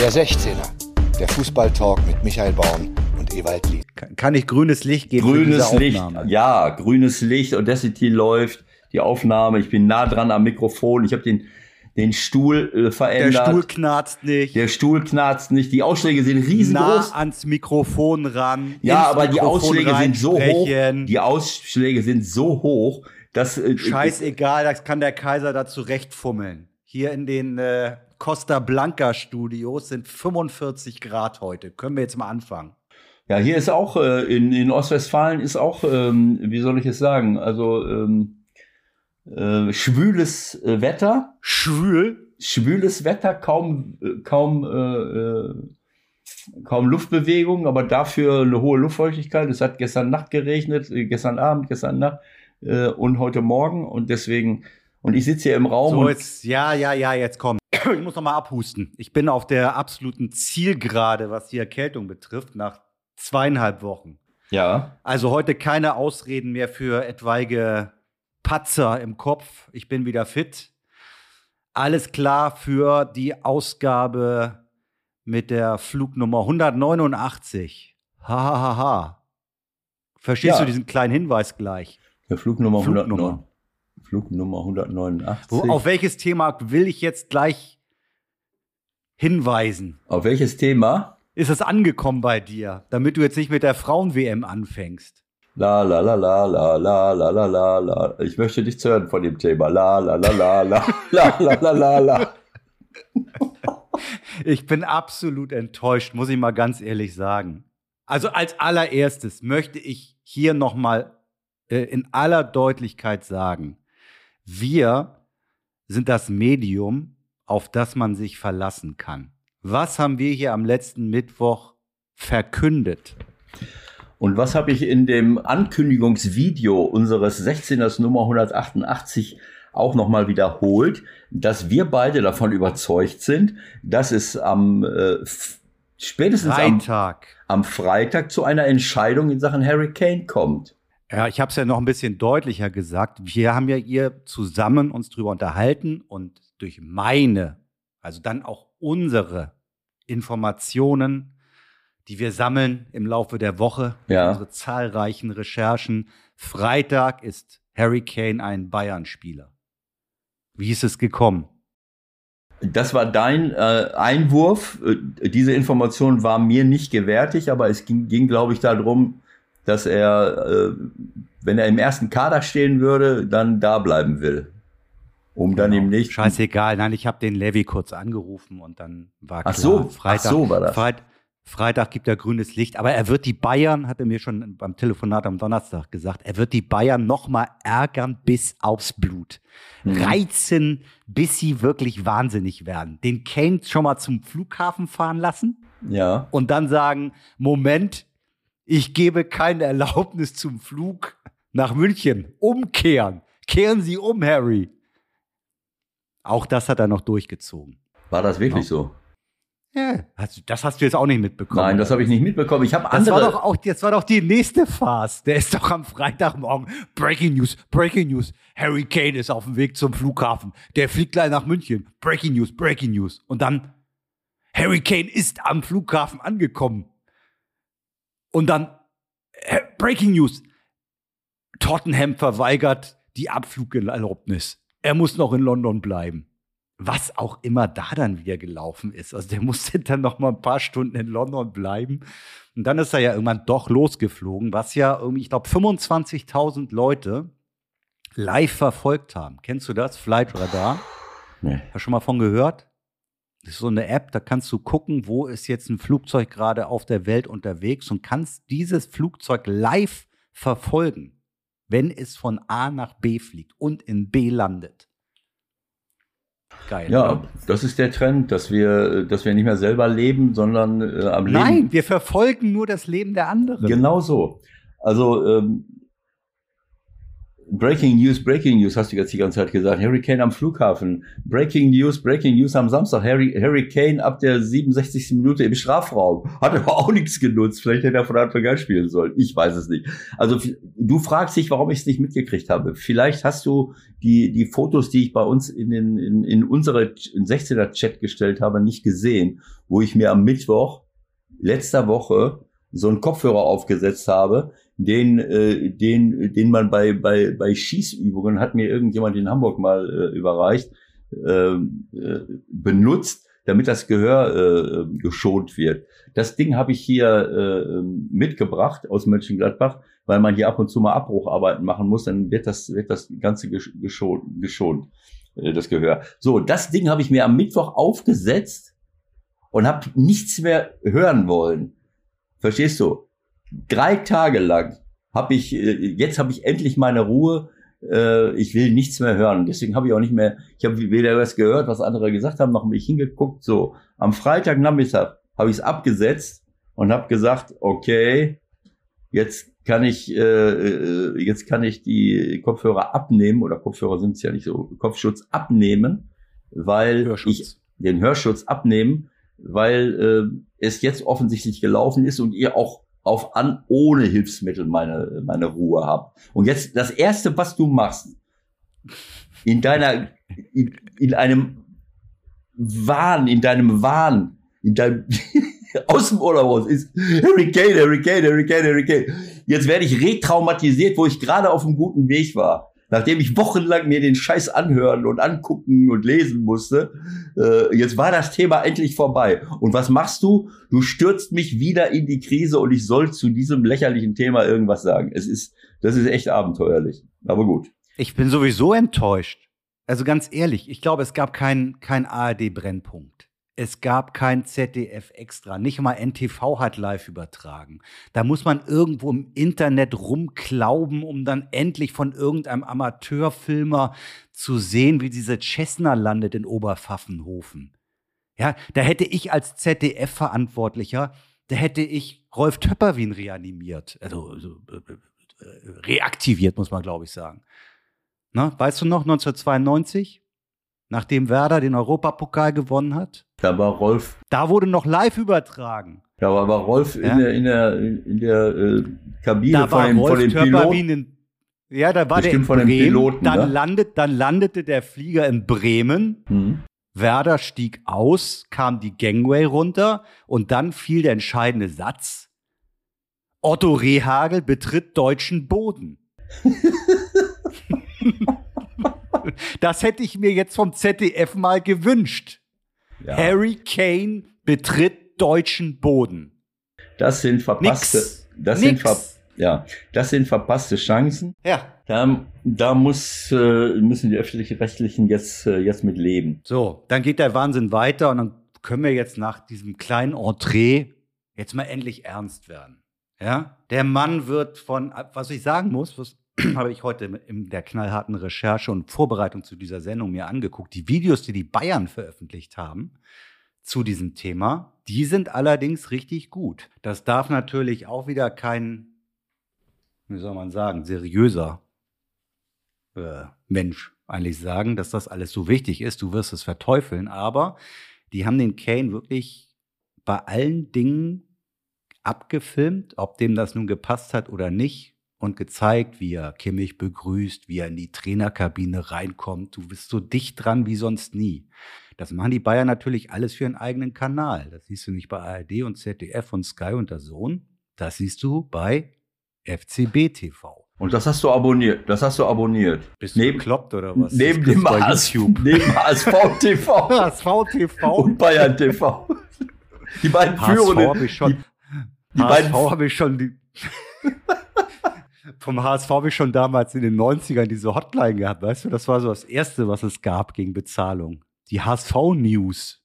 Der 16er, der Fußballtalk mit Michael Baum und Ewald Lied. Kann ich grünes Licht geben? Grünes Licht, ja, grünes Licht. Audacity läuft, die Aufnahme. Ich bin nah dran am Mikrofon. Ich habe den den Stuhl äh, verändert. Der Stuhl knarzt nicht. Der Stuhl knarzt nicht. Die Ausschläge sind riesengroß. Nah ans Mikrofon ran. Ja, aber die Ausschläge sind so hoch. Die Ausschläge sind so hoch, dass äh, scheißegal, das kann der Kaiser da zurechtfummeln. Hier in den äh, Costa Blanca Studios sind 45 Grad heute. Können wir jetzt mal anfangen? Ja, hier ist auch äh, in, in Ostwestfalen ist auch, ähm, wie soll ich es sagen? Also ähm, äh, schwüles äh, Wetter. Schwül? Schwüles Wetter, kaum, äh, kaum, äh, äh, kaum Luftbewegung, aber dafür eine hohe Luftfeuchtigkeit. Es hat gestern Nacht geregnet, gestern Abend, gestern Nacht und heute Morgen und deswegen, und ich sitze hier im Raum. So, jetzt, ja, ja, ja, jetzt komm. Ich muss noch mal abhusten. Ich bin auf der absoluten Zielgerade, was die Erkältung betrifft, nach zweieinhalb Wochen. Ja. Also heute keine Ausreden mehr für etwaige Patzer im Kopf. Ich bin wieder fit. Alles klar für die Ausgabe mit der Flugnummer 189. Hahaha. Ha, ha, ha. Verstehst ja. du diesen kleinen Hinweis gleich? Der Flugnummer, Flugnummer. Flugnummer 189. Wo, auf welches Thema will ich jetzt gleich hinweisen? Auf welches Thema? Ist es angekommen bei dir, damit du jetzt nicht mit der Frauen-WM anfängst? La la la la la la la la la la. Ich möchte nichts hören von dem Thema. La la la la la la la la la la. Ich bin absolut enttäuscht, muss ich mal ganz ehrlich sagen. Also als allererstes möchte ich hier noch mal äh, in aller Deutlichkeit sagen, wir sind das Medium, auf das man sich verlassen kann. Was haben wir hier am letzten Mittwoch verkündet? Und was habe ich in dem Ankündigungsvideo unseres 16ers Nummer 188 auch nochmal wiederholt, dass wir beide davon überzeugt sind, dass es am äh, spätestens Freitag. Am, am Freitag zu einer Entscheidung in Sachen Harry Kane kommt. Ja, ich habe es ja noch ein bisschen deutlicher gesagt. Wir haben ja ihr zusammen uns drüber unterhalten und durch meine, also dann auch unsere Informationen die wir sammeln im Laufe der Woche. Ja. Unsere zahlreichen Recherchen. Freitag ist Harry Kane ein Bayern-Spieler. Wie ist es gekommen? Das war dein äh, Einwurf. Äh, diese Information war mir nicht gewärtig, aber es ging, ging glaube ich, darum, dass er, äh, wenn er im ersten Kader stehen würde, dann da bleiben will. Um genau. dann eben nicht. Scheißegal. Nein, ich habe den Levi kurz angerufen und dann war klar. Ach so, Freitag, ach so war das. Freit, Freitag gibt er grünes Licht, aber er wird die Bayern, hat er mir schon beim Telefonat am Donnerstag gesagt, er wird die Bayern nochmal ärgern bis aufs Blut. Mhm. Reizen, bis sie wirklich wahnsinnig werden. Den Kane schon mal zum Flughafen fahren lassen. Ja. Und dann sagen, Moment, ich gebe keine Erlaubnis zum Flug nach München. Umkehren. Kehren Sie um, Harry. Auch das hat er noch durchgezogen. War das wirklich ja. so? Ja, das hast du jetzt auch nicht mitbekommen. Nein, das habe ich nicht mitbekommen. Ich habe andere. Das war doch auch, das war doch die nächste Phase. Der ist doch am Freitagmorgen. Breaking News, Breaking News. Harry Kane ist auf dem Weg zum Flughafen. Der fliegt gleich nach München. Breaking News, Breaking News. Und dann Harry Kane ist am Flughafen angekommen. Und dann äh, Breaking News. Tottenham verweigert die Abflugerlaubnis. Er muss noch in London bleiben was auch immer da dann wieder gelaufen ist. Also der musste dann noch mal ein paar Stunden in London bleiben. Und dann ist er ja irgendwann doch losgeflogen, was ja irgendwie, ich glaube, 25.000 Leute live verfolgt haben. Kennst du das? Flight Radar? Nee. Hast du schon mal von gehört? Das ist so eine App, da kannst du gucken, wo ist jetzt ein Flugzeug gerade auf der Welt unterwegs und kannst dieses Flugzeug live verfolgen, wenn es von A nach B fliegt und in B landet. Geil. Ja, oder? das ist der Trend, dass wir, dass wir nicht mehr selber leben, sondern äh, am Leben. Nein, wir verfolgen nur das Leben der anderen. Genau so. Also ähm, Breaking News, Breaking News, hast du jetzt die ganze Zeit gesagt. Harry Kane am Flughafen. Breaking News, Breaking News am Samstag. Harry, Harry Kane ab der 67. Minute im Strafraum. Hat aber auch nichts genutzt. Vielleicht hätte er von Anfang an spielen sollen. Ich weiß es nicht. Also du fragst dich, warum ich es nicht mitgekriegt habe. Vielleicht hast du die, die Fotos, die ich bei uns in, den, in, in unsere in 16er Chat gestellt habe, nicht gesehen, wo ich mir am Mittwoch letzter Woche so einen Kopfhörer aufgesetzt habe, den, äh, den, den man bei, bei, bei Schießübungen, hat mir irgendjemand in Hamburg mal äh, überreicht, äh, äh, benutzt, damit das Gehör äh, geschont wird. Das Ding habe ich hier äh, mitgebracht aus Mönchengladbach, weil man hier ab und zu mal Abbrucharbeiten machen muss, dann wird das, wird das Ganze geschont, geschont äh, das Gehör. So, das Ding habe ich mir am Mittwoch aufgesetzt und habe nichts mehr hören wollen. Verstehst du? Drei Tage lang habe ich, äh, jetzt habe ich endlich meine Ruhe. Äh, ich will nichts mehr hören. Deswegen habe ich auch nicht mehr, ich habe weder was gehört, was andere gesagt haben, noch mich hingeguckt. So, am Freitagnachmittag habe ich es abgesetzt und habe gesagt, okay, jetzt kann ich, äh, äh, jetzt kann ich die Kopfhörer abnehmen oder Kopfhörer sind es ja nicht so, Kopfschutz abnehmen, weil Hörschutz. ich den Hörschutz abnehmen, weil äh, es jetzt offensichtlich gelaufen ist und ihr auch auf an ohne Hilfsmittel meine, meine Ruhe habe. Und jetzt das erste, was du machst, in deiner, in, in einem Wahn, in deinem Wahn, in deinem, aus dem Urlaub raus, ist Harry Kane, Harry Kane. Jetzt werde ich retraumatisiert, wo ich gerade auf einem guten Weg war nachdem ich wochenlang mir den Scheiß anhören und angucken und lesen musste, äh, jetzt war das Thema endlich vorbei. Und was machst du? Du stürzt mich wieder in die Krise und ich soll zu diesem lächerlichen Thema irgendwas sagen. Es ist, das ist echt abenteuerlich. Aber gut. Ich bin sowieso enttäuscht. Also ganz ehrlich, ich glaube, es gab keinen kein ARD-Brennpunkt. Es gab kein ZDF extra. Nicht mal NTV hat live übertragen. Da muss man irgendwo im Internet rumklauben, um dann endlich von irgendeinem Amateurfilmer zu sehen, wie diese Cessna landet in Oberpfaffenhofen. Ja, da hätte ich als ZDF-Verantwortlicher, da hätte ich Rolf Töpperwien reanimiert. Also, also reaktiviert, muss man, glaube ich, sagen. Na, weißt du noch, 1992? Nachdem Werder den Europapokal gewonnen hat. Da war Rolf. Da wurde noch live übertragen. Da war aber Rolf ja? in der, in der, in der äh, Kabine da von, dem, Rolf von dem Piloten. In, ja, da war Bestimmt der von Bremen. Piloten, dann, ne? landet, dann landete der Flieger in Bremen. Mhm. Werder stieg aus, kam die Gangway runter und dann fiel der entscheidende Satz. Otto Rehagel betritt deutschen Boden. Das hätte ich mir jetzt vom ZDF mal gewünscht. Ja. Harry Kane betritt deutschen Boden. Das sind verpasste. Nix. Das Nix. sind ver ja, das sind verpasste Chancen. Ja. Da, da muss, äh, müssen die öffentlich-rechtlichen jetzt, äh, jetzt mit leben. So, dann geht der Wahnsinn weiter und dann können wir jetzt nach diesem kleinen Entree jetzt mal endlich ernst werden. Ja, der Mann wird von, was ich sagen muss, was habe ich heute in der knallharten Recherche und Vorbereitung zu dieser Sendung mir angeguckt. Die Videos, die die Bayern veröffentlicht haben zu diesem Thema, die sind allerdings richtig gut. Das darf natürlich auch wieder kein, wie soll man sagen, seriöser äh, Mensch eigentlich sagen, dass das alles so wichtig ist. Du wirst es verteufeln, aber die haben den Kane wirklich bei allen Dingen abgefilmt, ob dem das nun gepasst hat oder nicht und gezeigt, wie er Kimmich begrüßt, wie er in die Trainerkabine reinkommt. Du bist so dicht dran wie sonst nie. Das machen die Bayern natürlich alles für ihren eigenen Kanal. Das siehst du nicht bei ARD und ZDF und Sky und der Sohn. Das siehst du bei FCB TV. Und das hast du abonniert. Das hast du abonniert. Bist du neben, bekloppt oder was? Neben dem HSV, neben HSV TV. HSV TV. Und Bayern TV. Die beiden HSV führenden. Hab ich schon, die, die HSV habe ich schon die vom HSV habe ich schon damals in den 90ern diese Hotline gehabt, weißt du? Das war so das Erste, was es gab gegen Bezahlung. Die HSV-News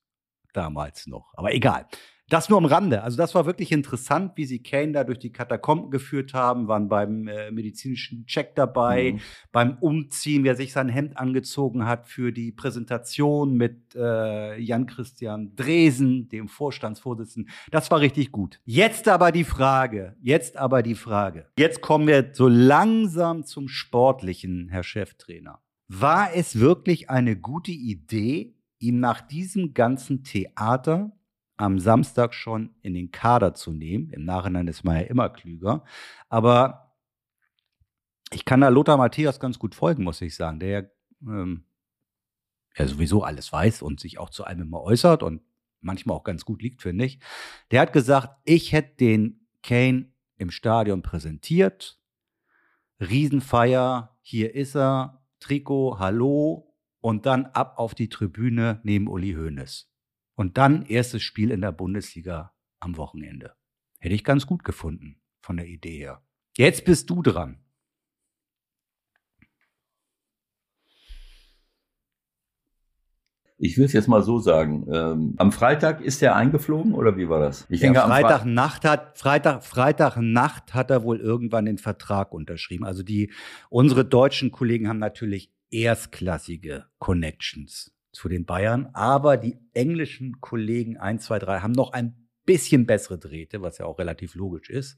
damals noch. Aber egal. Das nur am Rande. Also das war wirklich interessant, wie sie Kane da durch die Katakomben geführt haben, waren beim äh, medizinischen Check dabei, mhm. beim Umziehen, wie er sich sein Hemd angezogen hat für die Präsentation mit äh, Jan-Christian Dresen, dem Vorstandsvorsitzenden. Das war richtig gut. Jetzt aber die Frage, jetzt aber die Frage. Jetzt kommen wir so langsam zum Sportlichen, Herr Cheftrainer. War es wirklich eine gute Idee, ihm nach diesem ganzen Theater am Samstag schon in den Kader zu nehmen. Im Nachhinein ist man ja immer klüger. Aber ich kann da Lothar Matthäus ganz gut folgen, muss ich sagen, der ähm, ja sowieso alles weiß und sich auch zu allem immer äußert und manchmal auch ganz gut liegt, finde ich. Der hat gesagt, ich hätte den Kane im Stadion präsentiert. Riesenfeier, hier ist er, Trikot, hallo und dann ab auf die Tribüne neben Uli Hoeneß. Und dann erstes Spiel in der Bundesliga am Wochenende. Hätte ich ganz gut gefunden von der Idee her. Jetzt bist du dran. Ich will es jetzt mal so sagen. Ähm, am Freitag ist er eingeflogen oder wie war das? Ich denke, Freitagnacht hat Freitag Freitagnacht hat er wohl irgendwann den Vertrag unterschrieben. Also die unsere deutschen Kollegen haben natürlich erstklassige Connections zu den Bayern. Aber die englischen Kollegen 1, 2, 3 haben noch ein bisschen bessere Drähte, was ja auch relativ logisch ist.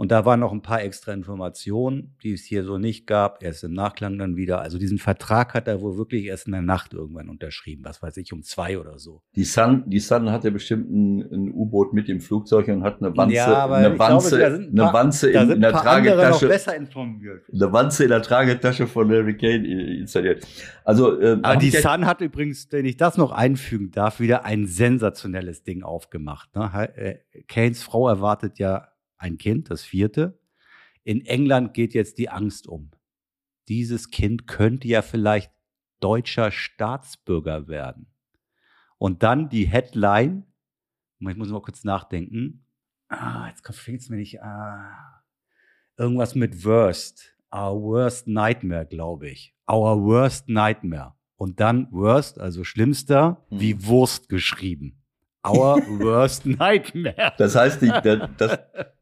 Und da waren noch ein paar extra Informationen, die es hier so nicht gab. Erst im Nachklang dann wieder. Also diesen Vertrag hat er wohl wirklich erst in der Nacht irgendwann unterschrieben. Was weiß ich, um zwei oder so. Die Sun, die Sun hatte bestimmt ein, ein U-Boot mit dem Flugzeug und hat eine Wanze, ja, eine Wanze, glaube, eine paar, Wanze in, in der Tragetasche. besser informiert. Eine Wanze in der Tragetasche von Harry Kane installiert. Also, ähm, Aber die Sun hat übrigens, wenn ich das noch einfügen darf, wieder ein sensationelles Ding aufgemacht. Ne? Äh, Kanes Frau erwartet ja ein Kind, das vierte. In England geht jetzt die Angst um. Dieses Kind könnte ja vielleicht deutscher Staatsbürger werden. Und dann die Headline, ich muss mal kurz nachdenken. Ah, jetzt fehlt es mir nicht. Ah, irgendwas mit Worst. Our Worst Nightmare, glaube ich. Our Worst Nightmare. Und dann Worst, also schlimmster, hm. wie Wurst geschrieben. Our Worst Nightmare. Das heißt, die, das,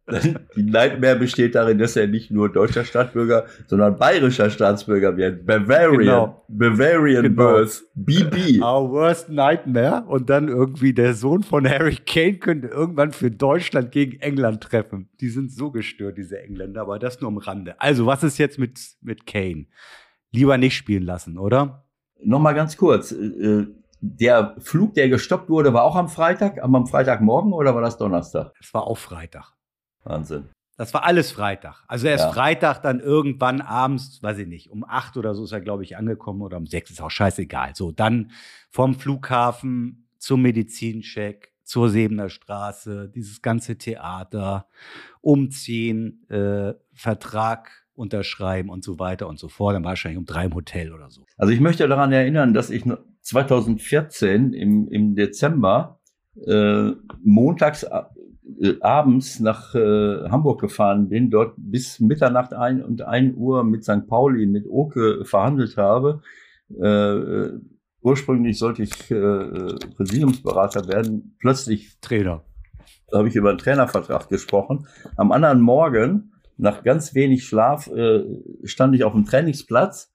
die Nightmare besteht darin, dass er nicht nur deutscher Staatsbürger, sondern bayerischer Staatsbürger wird. Bavarian. Genau. Bavarian genau. Birth. BB. Our Worst Nightmare. Und dann irgendwie der Sohn von Harry Kane könnte irgendwann für Deutschland gegen England treffen. Die sind so gestört, diese Engländer, aber das nur am Rande. Also, was ist jetzt mit, mit Kane? Lieber nicht spielen lassen, oder? Nochmal ganz kurz. Äh, der Flug, der gestoppt wurde, war auch am Freitag, am Freitagmorgen oder war das Donnerstag? Es war auch Freitag. Wahnsinn. Das war alles Freitag. Also er ist ja. Freitag dann irgendwann abends, weiß ich nicht, um acht oder so ist er, glaube ich, angekommen oder um sechs, ist auch scheißegal. So, dann vom Flughafen zum Medizincheck, zur Sebener Straße, dieses ganze Theater, umziehen, äh, Vertrag unterschreiben und so weiter und so fort. Dann wahrscheinlich um drei im Hotel oder so. Also ich möchte daran erinnern, dass ich 2014 im, im Dezember äh, montags äh, abends nach äh, Hamburg gefahren bin, dort bis Mitternacht ein und ein Uhr mit St. Pauli, mit Oke verhandelt habe. Äh, ursprünglich sollte ich äh, Präsidiumsberater werden, plötzlich Trainer. Da habe ich über einen Trainervertrag gesprochen. Am anderen Morgen, nach ganz wenig Schlaf, äh, stand ich auf dem Trainingsplatz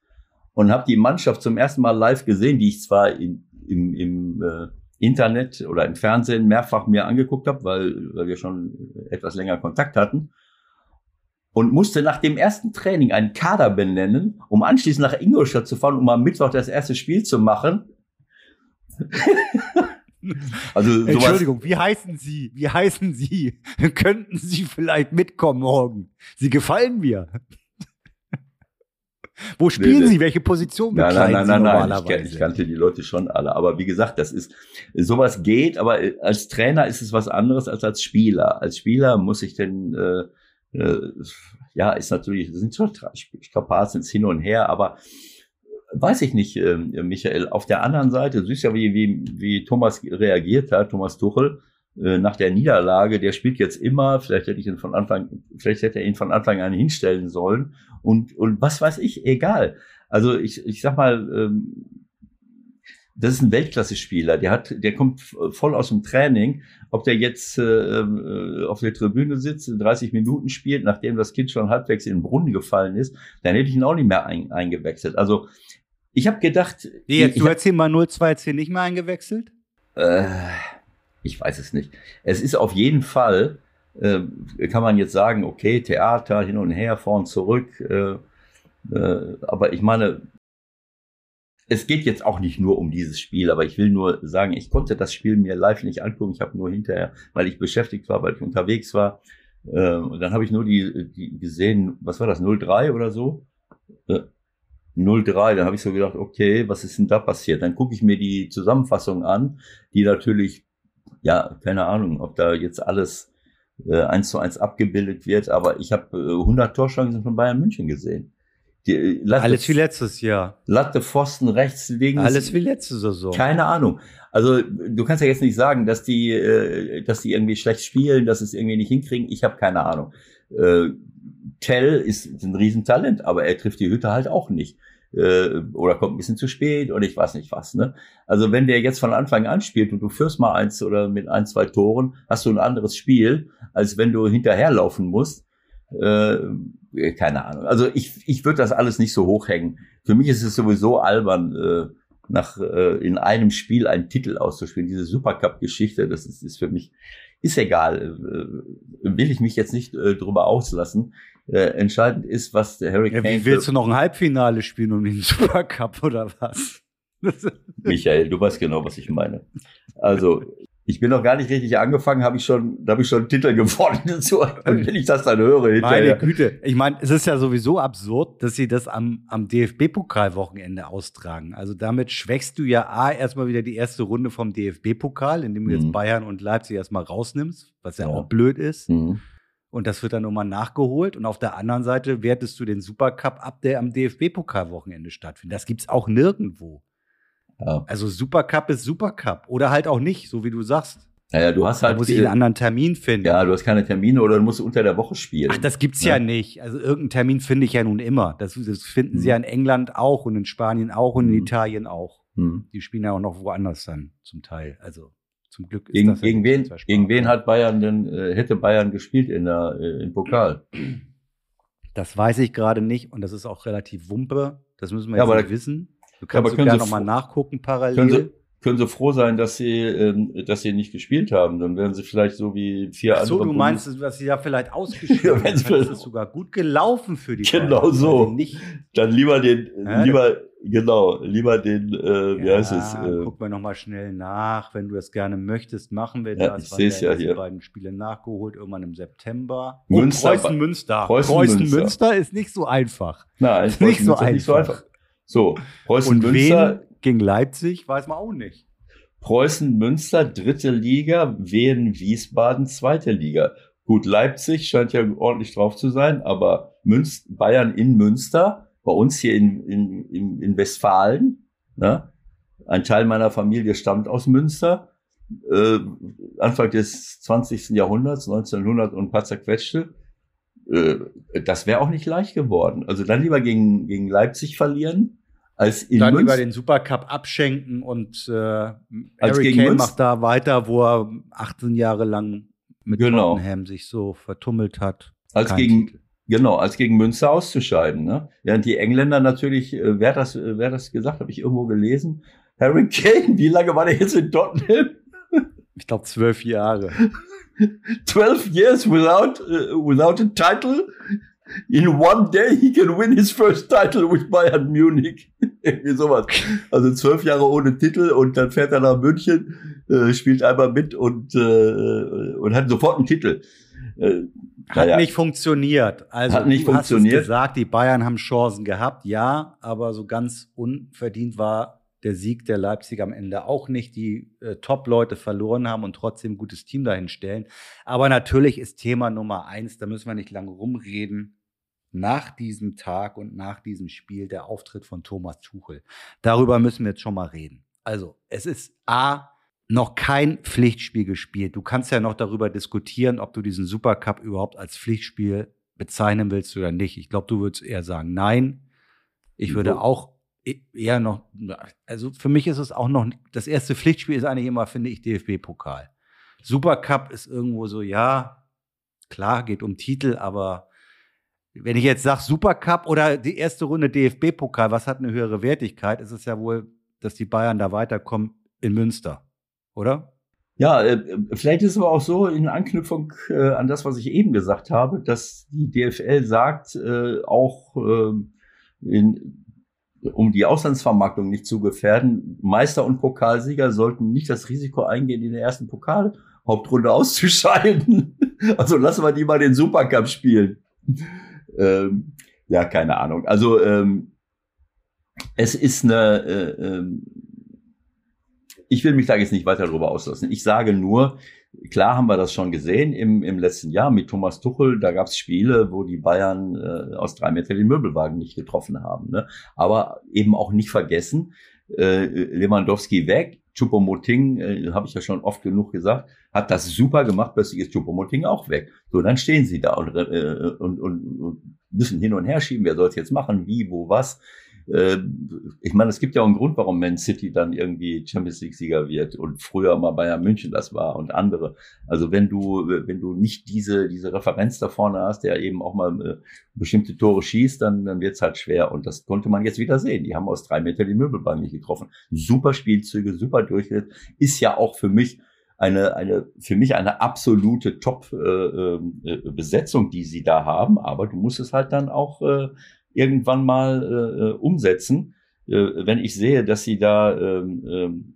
und habe die Mannschaft zum ersten Mal live gesehen, die ich zwar in, im, im äh, Internet oder im Fernsehen mehrfach mir angeguckt habe, weil, weil wir schon etwas länger Kontakt hatten. Und musste nach dem ersten Training einen Kader benennen, um anschließend nach Ingolstadt zu fahren, um am Mittwoch das erste Spiel zu machen. also Entschuldigung, wie heißen Sie? Wie heißen Sie? Könnten Sie vielleicht mitkommen morgen? Sie gefallen mir. Wo spielen nee, Sie? Welche Position bekleiden nein, nein, nein, Sie normalerweise? Nein, ich, ich kannte die Leute schon alle. Aber wie gesagt, das ist, sowas geht, aber äh, als Trainer ist es was anderes als als Spieler. Als Spieler muss ich denn, äh, äh, ja, ist natürlich, sind schon Strapazen hin und her, aber weiß ich nicht, äh, Michael. Auf der anderen Seite, du siehst ja, wie, wie, wie Thomas reagiert hat, Thomas Tuchel, äh, nach der Niederlage, der spielt jetzt immer, vielleicht hätte ich ihn von Anfang, vielleicht hätte er ihn von Anfang an hinstellen sollen und, und was weiß ich, egal. Also ich, ich sag mal, ähm, das ist ein Weltklasse-Spieler. Der hat, der kommt voll aus dem Training. Ob der jetzt äh, äh auf der Tribüne sitzt, 30 Minuten spielt, nachdem das Kind schon halbwegs in den Brunnen gefallen ist, dann hätte ich ihn auch nicht mehr ein, eingewechselt. Also ich habe gedacht. Nee, jetzt, ich, du hättest ihn mal 0-2 nicht mehr eingewechselt? Äh, ich weiß es nicht. Es ist auf jeden Fall, äh, kann man jetzt sagen, okay, Theater hin und her, vorn zurück. Äh, äh, aber ich meine, es geht jetzt auch nicht nur um dieses Spiel, aber ich will nur sagen, ich konnte das Spiel mir live nicht angucken. Ich habe nur hinterher, weil ich beschäftigt war, weil ich unterwegs war. Äh, und dann habe ich nur die, die gesehen, was war das, 03 oder so? Äh, 03, dann habe ich so gedacht, okay, was ist denn da passiert? Dann gucke ich mir die Zusammenfassung an, die natürlich, ja, keine Ahnung, ob da jetzt alles äh, eins zu eins abgebildet wird, aber ich habe äh, 100 Torchancen von Bayern München gesehen. Die, äh, Latte, Alles wie letztes Jahr. Latte, Pfosten, rechts, links. Alles wie letzte Saison. Keine Ahnung. Also du kannst ja jetzt nicht sagen, dass die, äh, dass die irgendwie schlecht spielen, dass es irgendwie nicht hinkriegen. Ich habe keine Ahnung. Äh, Tell ist ein Riesentalent, aber er trifft die Hütte halt auch nicht. Äh, oder kommt ein bisschen zu spät oder ich weiß nicht was. Ne? Also wenn der jetzt von Anfang an spielt und du führst mal eins oder mit ein, zwei Toren, hast du ein anderes Spiel, als wenn du hinterherlaufen musst. Äh, keine Ahnung. Also ich, ich würde das alles nicht so hochhängen. Für mich ist es sowieso albern, äh, nach äh, in einem Spiel einen Titel auszuspielen. Diese Supercup-Geschichte, das ist, ist für mich ist egal. Äh, will ich mich jetzt nicht äh, drüber auslassen. Äh, entscheidend ist, was der Harry Kane. Ja, wie willst du noch ein Halbfinale spielen um den Supercup oder was? Michael, du weißt genau, was ich meine. Also ich bin noch gar nicht richtig angefangen, habe ich schon, da habe ich schon einen Titel gewonnen. und wenn ich das dann höre, hinterher. Meine Güte, ich meine, es ist ja sowieso absurd, dass sie das am, am DFB-Pokalwochenende austragen. Also damit schwächst du ja A, erstmal wieder die erste Runde vom DFB-Pokal, indem du mhm. jetzt Bayern und Leipzig erstmal rausnimmst, was ja, ja. auch blöd ist. Mhm. Und das wird dann nochmal nachgeholt. Und auf der anderen Seite wertest du den Supercup ab, der am DFB-Pokalwochenende stattfindet. Das gibt's auch nirgendwo. Ja. Also Supercup ist Supercup. Oder halt auch nicht, so wie du sagst. Naja, du hast halt. Da muss ich einen anderen Termin finden. Ja, du hast keine Termine oder du musst unter der Woche spielen. Ach, das gibt's ja, ja nicht. Also irgendeinen Termin finde ich ja nun immer. Das, das finden mhm. sie ja in England auch und in Spanien auch und in mhm. Italien auch. Mhm. Die spielen ja auch noch woanders dann zum Teil. Also zum Glück ist gegen, das gegen wen, gegen wen hat Bayern denn, äh, hätte Bayern gespielt in der, äh, im Pokal? Das weiß ich gerade nicht und das ist auch relativ wumpe. Das müssen wir jetzt ja, nicht wissen. Du kannst ja, gerne nochmal nachgucken parallel. Können Sie, können Sie froh sein, dass Sie, ähm, dass Sie nicht gespielt haben. Dann wären Sie vielleicht so wie vier Ach so, andere. So, du meinst, dass Sie ja vielleicht ausgespielt haben. Das ist sogar gut gelaufen für die Genau Bayern, so. Nicht Dann lieber den, ja, lieber, genau, lieber den, äh, wie ja, heißt es? Äh, guck mal nochmal schnell nach. Wenn du das gerne möchtest, machen wir das. Ja, ich sehe es ja hier. beiden Spiele nachgeholt, irgendwann im September. Oh, Münster, Preußen Münster. Preußen, Preußen Münster. Münster ist nicht so einfach. Nein, ist nicht so, nicht so einfach. So, Preußen Und Münster. gegen Leipzig weiß man auch nicht. Preußen Münster, dritte Liga, Wien Wiesbaden, zweite Liga. Gut, Leipzig scheint ja ordentlich drauf zu sein, aber Münster, Bayern in Münster, bei uns hier in, in, in, in Westfalen, ne? ein Teil meiner Familie stammt aus Münster, äh, Anfang des 20. Jahrhunderts, 1900 und ein paar zerquetschte. Äh, das wäre auch nicht leicht geworden. Also dann lieber gegen, gegen Leipzig verlieren, als in Dann Münster. lieber den Supercup abschenken und äh, Harry Kane Münster. macht da weiter, wo er 18 Jahre lang mit genau. Tottenham sich so vertummelt hat. Als Kein gegen Titel. Genau, als gegen Münster auszuscheiden. Ne? Während die Engländer natürlich, äh, wer das, äh, wer das gesagt, habe ich irgendwo gelesen. Harry Kane, wie lange war der jetzt in Tottenham? Ich glaube zwölf Jahre. 12 years without uh, without a title. In one day he can win his first title with Bayern Munich. Irgendwie sowas. Also zwölf Jahre ohne Titel und dann fährt er nach München, äh, spielt einmal mit und, äh, und hat sofort einen Titel. Äh, hat naja. nicht funktioniert. Also hat nicht du funktioniert. hast es gesagt, die Bayern haben Chancen gehabt, ja, aber so ganz unverdient war der Sieg der Leipzig am Ende auch nicht, die äh, Top-Leute verloren haben und trotzdem ein gutes Team dahin stellen. Aber natürlich ist Thema Nummer eins, da müssen wir nicht lange rumreden, nach diesem Tag und nach diesem Spiel der Auftritt von Thomas Tuchel. Darüber müssen wir jetzt schon mal reden. Also, es ist A, noch kein Pflichtspiel gespielt. Du kannst ja noch darüber diskutieren, ob du diesen Supercup überhaupt als Pflichtspiel bezeichnen willst oder nicht. Ich glaube, du würdest eher sagen, nein. Ich würde auch eher noch, also für mich ist es auch noch, das erste Pflichtspiel ist eigentlich immer, finde ich, DFB-Pokal. Supercup ist irgendwo so, ja, klar, geht um Titel, aber wenn ich jetzt sage Supercup oder die erste Runde DFB-Pokal, was hat eine höhere Wertigkeit, ist es ja wohl, dass die Bayern da weiterkommen in Münster, oder? Ja, äh, vielleicht ist es aber auch so in Anknüpfung äh, an das, was ich eben gesagt habe, dass die DFL sagt, äh, auch äh, in, um die Auslandsvermarktung nicht zu gefährden, Meister und Pokalsieger sollten nicht das Risiko eingehen, in der ersten Pokalhauptrunde auszuscheiden. Also lassen wir die mal den Supercup spielen. Ähm, ja, keine Ahnung. Also ähm, es ist eine äh, ähm, ich will mich da jetzt nicht weiter darüber auslassen. Ich sage nur, klar haben wir das schon gesehen im, im letzten Jahr mit Thomas Tuchel. Da gab es Spiele, wo die Bayern äh, aus drei Meter den Möbelwagen nicht getroffen haben. Ne? Aber eben auch nicht vergessen, äh, Lewandowski weg, Chupomoting, äh, habe ich ja schon oft genug gesagt, hat das super gemacht, plötzlich ist Chupomoting auch weg. So, dann stehen sie da und, äh, und, und, und müssen hin und her schieben, wer soll es jetzt machen, wie, wo, was ich meine, es gibt ja auch einen Grund, warum Man City dann irgendwie Champions League Sieger wird und früher mal Bayern München das war und andere. Also wenn du, wenn du nicht diese, diese Referenz da vorne hast, der eben auch mal äh, bestimmte Tore schießt, dann, dann wird's halt schwer. Und das konnte man jetzt wieder sehen. Die haben aus drei Meter die Möbelbank nicht getroffen. Super Spielzüge, super Durchschnitt. Ist ja auch für mich eine, eine, für mich eine absolute Top-Besetzung, äh, äh, die sie da haben. Aber du musst es halt dann auch äh, irgendwann mal äh, äh, umsetzen. Äh, wenn ich sehe, dass sie da, ähm, ähm,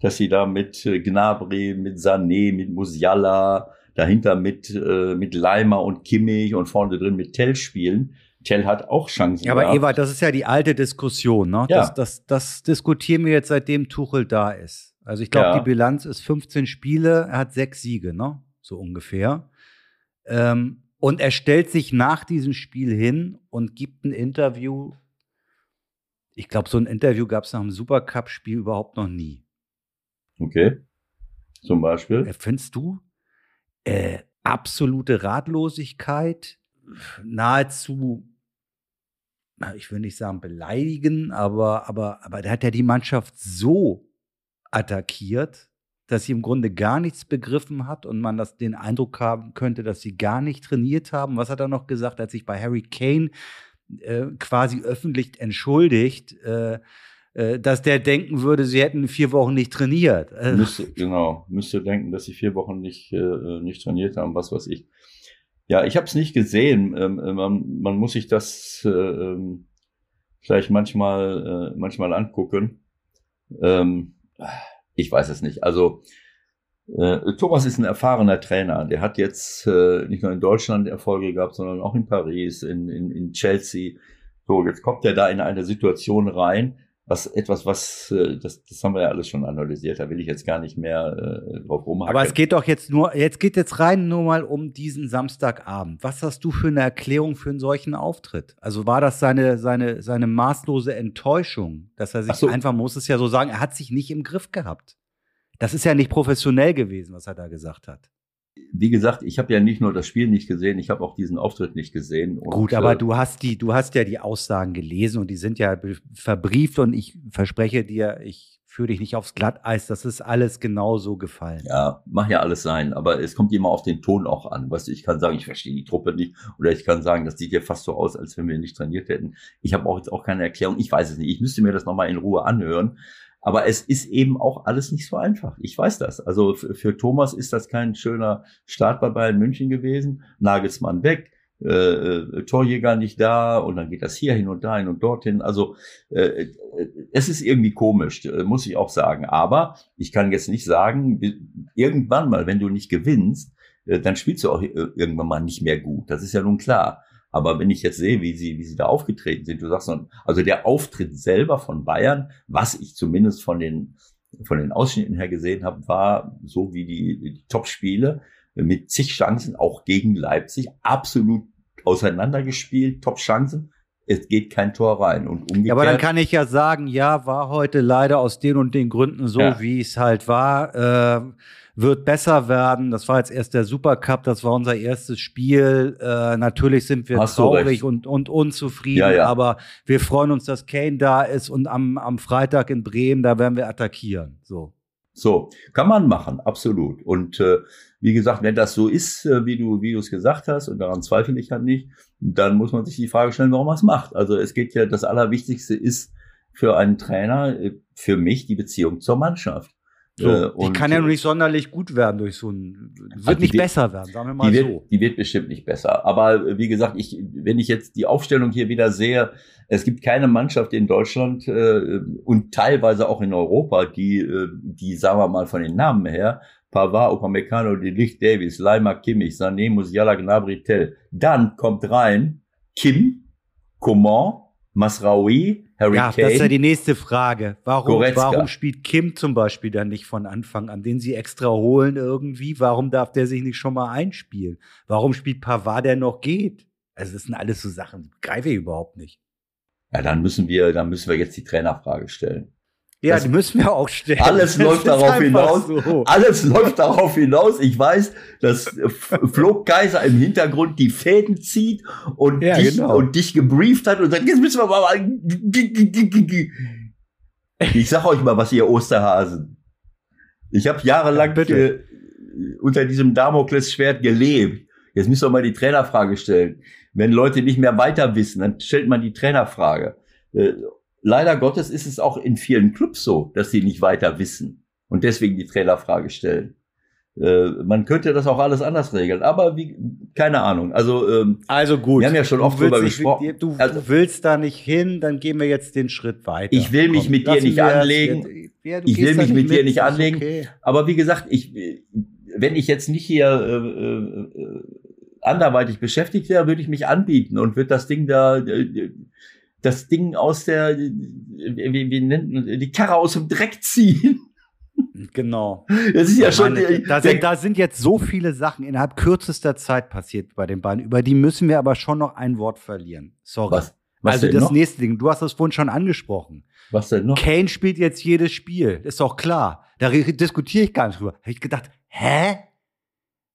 dass sie da mit äh, Gnabry, mit Sané, mit Musiala, dahinter mit, äh, mit Leimer und Kimmich und vorne drin mit Tell spielen. Tell hat auch Chancen. Ja, aber gehabt. Ewald, das ist ja die alte Diskussion. Ne? Ja. Das, das, das diskutieren wir jetzt, seitdem Tuchel da ist. Also ich glaube, ja. die Bilanz ist 15 Spiele, er hat sechs Siege, ne? So ungefähr. Ähm, und er stellt sich nach diesem Spiel hin und gibt ein Interview. Ich glaube, so ein Interview gab es nach dem Supercup-Spiel überhaupt noch nie. Okay. Zum Beispiel. Äh, findest du? Äh, absolute Ratlosigkeit, nahezu, ich will nicht sagen beleidigen, aber, aber, aber da hat er die Mannschaft so attackiert, dass sie im Grunde gar nichts begriffen hat und man das den Eindruck haben könnte, dass sie gar nicht trainiert haben. Was hat er noch gesagt, als sich bei Harry Kane äh, quasi öffentlich entschuldigt, äh, äh, dass der denken würde, sie hätten vier Wochen nicht trainiert. Äh, müsste, genau, müsste denken, dass sie vier Wochen nicht, äh, nicht trainiert haben, was weiß ich. Ja, ich habe es nicht gesehen. Ähm, äh, man, man, muss sich das äh, ähm, vielleicht manchmal, manchmal angucken. Ähm, ich weiß es nicht. Also äh, Thomas ist ein erfahrener Trainer. Der hat jetzt äh, nicht nur in Deutschland Erfolge gehabt, sondern auch in Paris, in, in, in Chelsea. So, jetzt kommt er da in eine Situation rein, was etwas, was äh, das, das haben wir ja alles schon analysiert. Da will ich jetzt gar nicht mehr äh, drauf rumhacken. Aber es geht doch jetzt nur, jetzt geht jetzt rein nur mal um diesen Samstagabend. Was hast du für eine Erklärung für einen solchen Auftritt? Also war das seine seine seine maßlose Enttäuschung, dass er sich so. einfach muss es ja so sagen, er hat sich nicht im Griff gehabt. Das ist ja nicht professionell gewesen, was er da gesagt hat wie gesagt, ich habe ja nicht nur das Spiel nicht gesehen, ich habe auch diesen Auftritt nicht gesehen. Und, Gut, aber äh, du hast die, du hast ja die Aussagen gelesen und die sind ja verbrieft und ich verspreche dir, ich führe dich nicht aufs Glatteis, das ist alles genauso gefallen. Ja, mach ja alles sein, aber es kommt immer auf den Ton auch an. Weißt du, ich kann sagen, ich verstehe die Truppe nicht oder ich kann sagen, das sieht ja fast so aus, als wenn wir nicht trainiert hätten. Ich habe auch jetzt auch keine Erklärung, ich weiß es nicht. Ich müsste mir das nochmal in Ruhe anhören. Aber es ist eben auch alles nicht so einfach. Ich weiß das. Also für, Thomas ist das kein schöner Start bei Bayern München gewesen. Nagelsmann weg, äh, äh, Torjäger nicht da und dann geht das hier hin und dahin und dorthin. Also äh, es ist irgendwie komisch, äh, muss ich auch sagen. Aber ich kann jetzt nicht sagen, irgendwann mal, wenn du nicht gewinnst, äh, dann spielst du auch äh, irgendwann mal nicht mehr gut. Das ist ja nun klar. Aber wenn ich jetzt sehe, wie sie, wie sie da aufgetreten sind, du sagst, also der Auftritt selber von Bayern, was ich zumindest von den, von den Ausschnitten her gesehen habe, war so wie die, die Top-Spiele mit zig Chancen, auch gegen Leipzig, absolut auseinandergespielt, Top-Chancen. Es geht kein Tor rein. Und umgekehrt, ja, aber dann kann ich ja sagen, ja, war heute leider aus den und den Gründen so, ja. wie es halt war. Äh, wird besser werden. Das war jetzt erst der Supercup, das war unser erstes Spiel. Äh, natürlich sind wir Hast traurig und, und unzufrieden, Ja, ja. aber wir freuen uns, dass Kane da ist und am, am Freitag in Bremen, da werden wir attackieren. So. So, kann man machen, absolut. Und äh, wie gesagt, wenn das so ist, äh, wie du wie du es gesagt hast, und daran zweifle ich halt nicht, dann muss man sich die Frage stellen, warum man es macht. Also es geht ja, das Allerwichtigste ist für einen Trainer, äh, für mich die Beziehung zur Mannschaft. So, Äh, die kann ja noch nicht sonderlich gut werden durch so ein, Also wird die nicht wird- besser werden, sagen wir mal die wird, so. die wird bestimmt nicht besser. Aber äh, wie gesagt, ich, wenn ich jetzt die Aufstellung hier wieder sehe, es gibt keine Mannschaft in Deutschland äh, und teilweise auch in Europa, die, äh, die, sagen wir mal von den Namen her, Pavard, Upamecano, De Ligt, Davis, Leimer, Kimmich, Sané, Musiala, Gnabry, Tell. Dann kommt rein Kim, Coman, Masraoui, Harry Ja, Kane. das ist ja die nächste Frage. Warum, Goretzka. warum spielt Kim zum Beispiel dann nicht von Anfang an, den sie extra holen irgendwie? Warum darf der sich nicht schon mal einspielen? Warum spielt Pavard, der noch geht? Also das sind alles so Sachen, die begreife ich überhaupt nicht. ja, dann müssen wir, dann müssen wir jetzt die Trainerfrage stellen. Ja, Das- die müssen wir auch stellen. Alles Das läuft darauf hinaus. So. Alles läuft darauf hinaus. Ich weiß, dass Flo Kaiser im Hintergrund die Fäden zieht und, Ja, dich, genau. und dich gebrieft hat und sagt, jetzt müssen wir mal. Ich sag euch mal was, ihr Osterhasen. Ich habe jahrelang Ja, äh, unter diesem Damoklesschwert gelebt. Jetzt müsst ihr mal die Trainerfrage stellen. Wenn Leute nicht mehr weiter wissen, dann stellt man die Trainerfrage. Leider Gottes ist es auch in vielen Clubs so, dass sie nicht weiter wissen und deswegen die Trainerfrage stellen. Äh, man könnte das auch alles anders regeln, aber wie, keine Ahnung. Also ähm, Also gut. Wir haben ja schon oft drüber nicht- gesprochen. Du, Also- du willst da nicht hin, dann gehen wir jetzt den Schritt weiter. Ich will mich mit dir nicht anlegen. ja, Ich will mich mit dir mit, nicht ist anlegen. Okay. Aber wie gesagt, ich, wenn ich jetzt nicht hier äh, äh, anderweitig beschäftigt wäre, würde ich mich anbieten und würde das Ding da, äh, das Ding aus der, wie, wie nennt man, die Karre aus dem Dreck ziehen. Genau. Das ist ja schon. Äh, da, sind, da sind jetzt so viele Sachen innerhalb kürzester Zeit passiert bei den beiden. Über die müssen wir aber schon noch ein Wort verlieren. Sorry. was, was also das noch? nächste Ding, du hast das vorhin schon angesprochen. Was denn noch? Kane spielt jetzt jedes Spiel, ist doch klar. Da re- diskutiere ich gar nicht drüber. Habe ich gedacht, hä?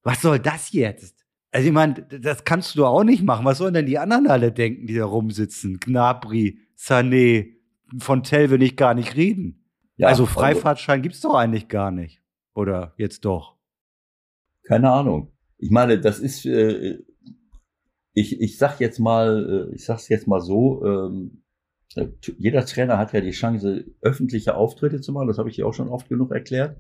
Was soll das jetzt? Also ich meine, das kannst du auch nicht machen. Was sollen denn die anderen alle denken, die da rumsitzen? Gnabry, Sané, von Tell will ich gar nicht reden. Ja, also Freifahrtschein gibt's doch eigentlich gar nicht. Oder jetzt doch. Keine Ahnung. Ich meine, das ist, äh, ich, ich sag jetzt mal, äh, ich sag's jetzt mal so, ähm, äh, jeder Trainer hat ja die Chance, öffentliche Auftritte zu machen. Das habe ich ja auch schon oft genug erklärt.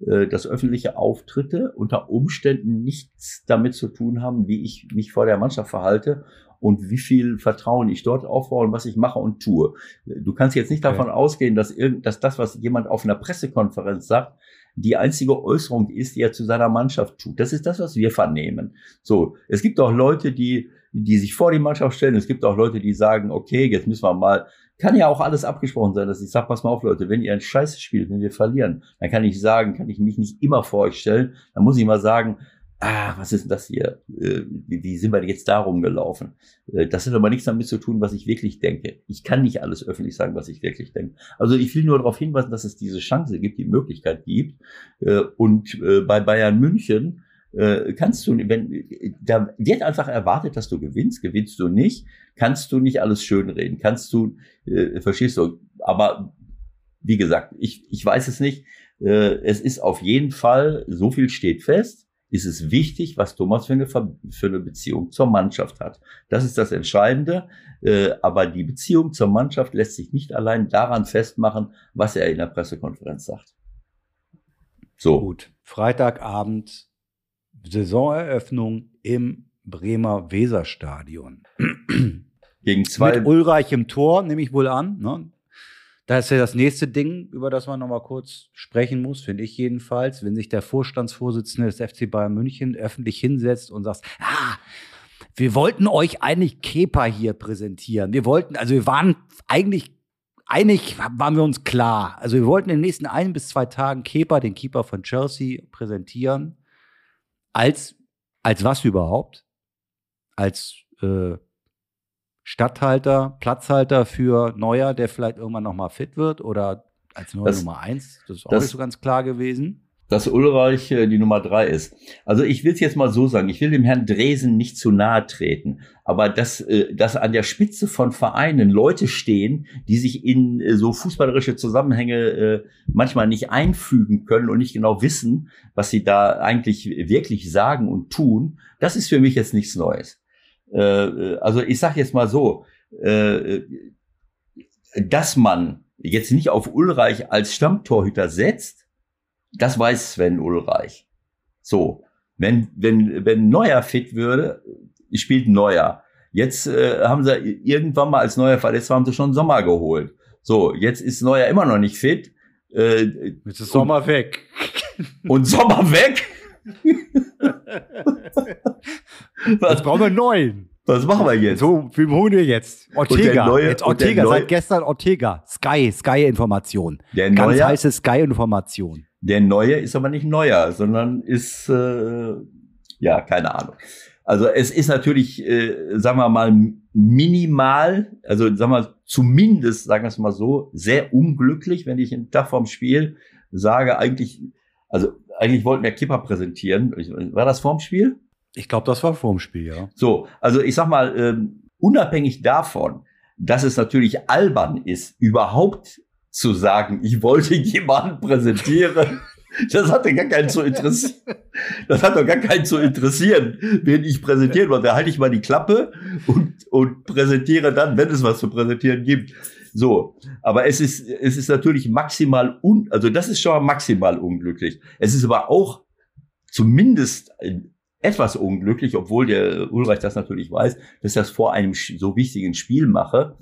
Äh, dass öffentliche Auftritte unter Umständen nichts damit zu tun haben, wie ich mich vor der Mannschaft verhalte und wie viel Vertrauen ich dort aufbaue und was ich mache und tue. Du kannst jetzt nicht Okay. davon ausgehen, dass, irgend, dass das, was jemand auf einer Pressekonferenz sagt, die einzige Äußerung ist, die er zu seiner Mannschaft tut. Das ist das, was wir vernehmen. So, es gibt auch Leute, die, die sich vor die Mannschaft stellen. Es gibt auch Leute, die sagen, okay, jetzt müssen wir mal, kann ja auch alles abgesprochen sein, dass ich sage, pass mal auf, Leute, wenn ihr ein Scheiß spielt, wenn wir verlieren, dann kann ich sagen, kann ich mich nicht immer vor euch stellen. Dann muss ich mal sagen, ah, was ist denn das hier? Äh, Wie, wie sind wir jetzt da rumgelaufen? Äh, Das hat aber nichts damit zu tun, was ich wirklich denke. Ich kann nicht alles öffentlich sagen, was ich wirklich denke. Also ich will nur darauf hinweisen, dass es diese Chance gibt, die Möglichkeit gibt. Äh, Und äh, bei Bayern München äh, kannst du, wenn da wird einfach erwartet, dass du gewinnst, gewinnst du nicht, kannst du nicht alles schönreden, kannst du, äh, verstehst du, aber wie gesagt, ich, ich weiß es nicht. Äh, Es ist auf jeden Fall, so viel steht fest, ist es wichtig, was Thomas für eine, für eine Beziehung zur Mannschaft hat. Das ist das Entscheidende. Äh, Aber die Beziehung zur Mannschaft lässt sich nicht allein daran festmachen, was er in der Pressekonferenz sagt. So, Gut. Freitagabend, Saisoneröffnung im Bremer Weserstadion. gegen zwei, Mit Ulreich im Tor, nehme ich wohl an. Ne? Da ist ja das nächste Ding, über das man noch mal kurz sprechen muss, finde ich jedenfalls, wenn sich der Vorstandsvorsitzende des FC Bayern München öffentlich hinsetzt und sagt, ah, wir wollten euch eigentlich Kepa hier präsentieren. Wir wollten, also wir waren eigentlich, einig waren wir uns klar. Also wir wollten in den nächsten ein bis zwei Tagen Kepa, den Keeper von Chelsea, präsentieren. Als, als was überhaupt? Als äh, Stadthalter, Platzhalter für Neuer, der vielleicht irgendwann noch mal fit wird oder als neue Das- Nummer eins. Das ist auch das- nicht so ganz klar gewesen. Dass Ulreich äh, die Nummer drei ist. Also ich will es jetzt mal so sagen, ich will dem Herrn Dresen nicht zu nahe treten, aber dass, äh, dass an der Spitze von Vereinen Leute stehen, die sich in äh, so fußballerische Zusammenhänge äh, manchmal nicht einfügen können und nicht genau wissen, was sie da eigentlich wirklich sagen und tun, das ist für mich jetzt nichts Neues. Äh, äh also ich sage jetzt mal so, äh, dass man jetzt nicht auf Ulreich als Stammtorhüter setzt, das weiß Sven Ulreich. So, wenn, wenn, wenn Neuer fit würde, spielt Neuer. Jetzt äh, haben sie irgendwann mal als Neuer verletzt, haben sie schon Sommer geholt. So, jetzt ist Neuer immer noch nicht fit. Äh, jetzt ist Sommer und, weg. Und Sommer weg? jetzt brauchen wir neuen. Was machen wir jetzt? So, wie holen wir jetzt? Ortega. Neue, jetzt Ortega, seit gestern Ortega. Sky, Sky-Information. Ganz neue, heiße Sky-Information. Der neue ist aber nicht neuer, sondern ist, äh, ja, keine Ahnung. Also es ist natürlich, äh, sagen wir mal, minimal, also sagen wir zumindest, sagen wir es mal so, sehr unglücklich, wenn ich einen Tag vorm Spiel sage, eigentlich, also eigentlich wollten wir Kipper präsentieren. War das vorm Spiel? Ich glaube, das war vorm Spiel, ja. So, also ich sag mal, ähm, unabhängig davon, dass es natürlich albern ist, überhaupt zu sagen, ich wollte jemanden präsentieren. Das hat doch gar keinen zu interessieren. Das hat doch gar keinen zu interessieren, wen ich präsentieren wollte. Da halte ich mal die Klappe und, und präsentiere dann, wenn es was zu präsentieren gibt. So. Aber es ist, es ist natürlich maximal un, also das ist schon mal maximal unglücklich. Es ist aber auch zumindest etwas unglücklich, obwohl der Ulreich das natürlich weiß, dass ich das vor einem so wichtigen Spiel mache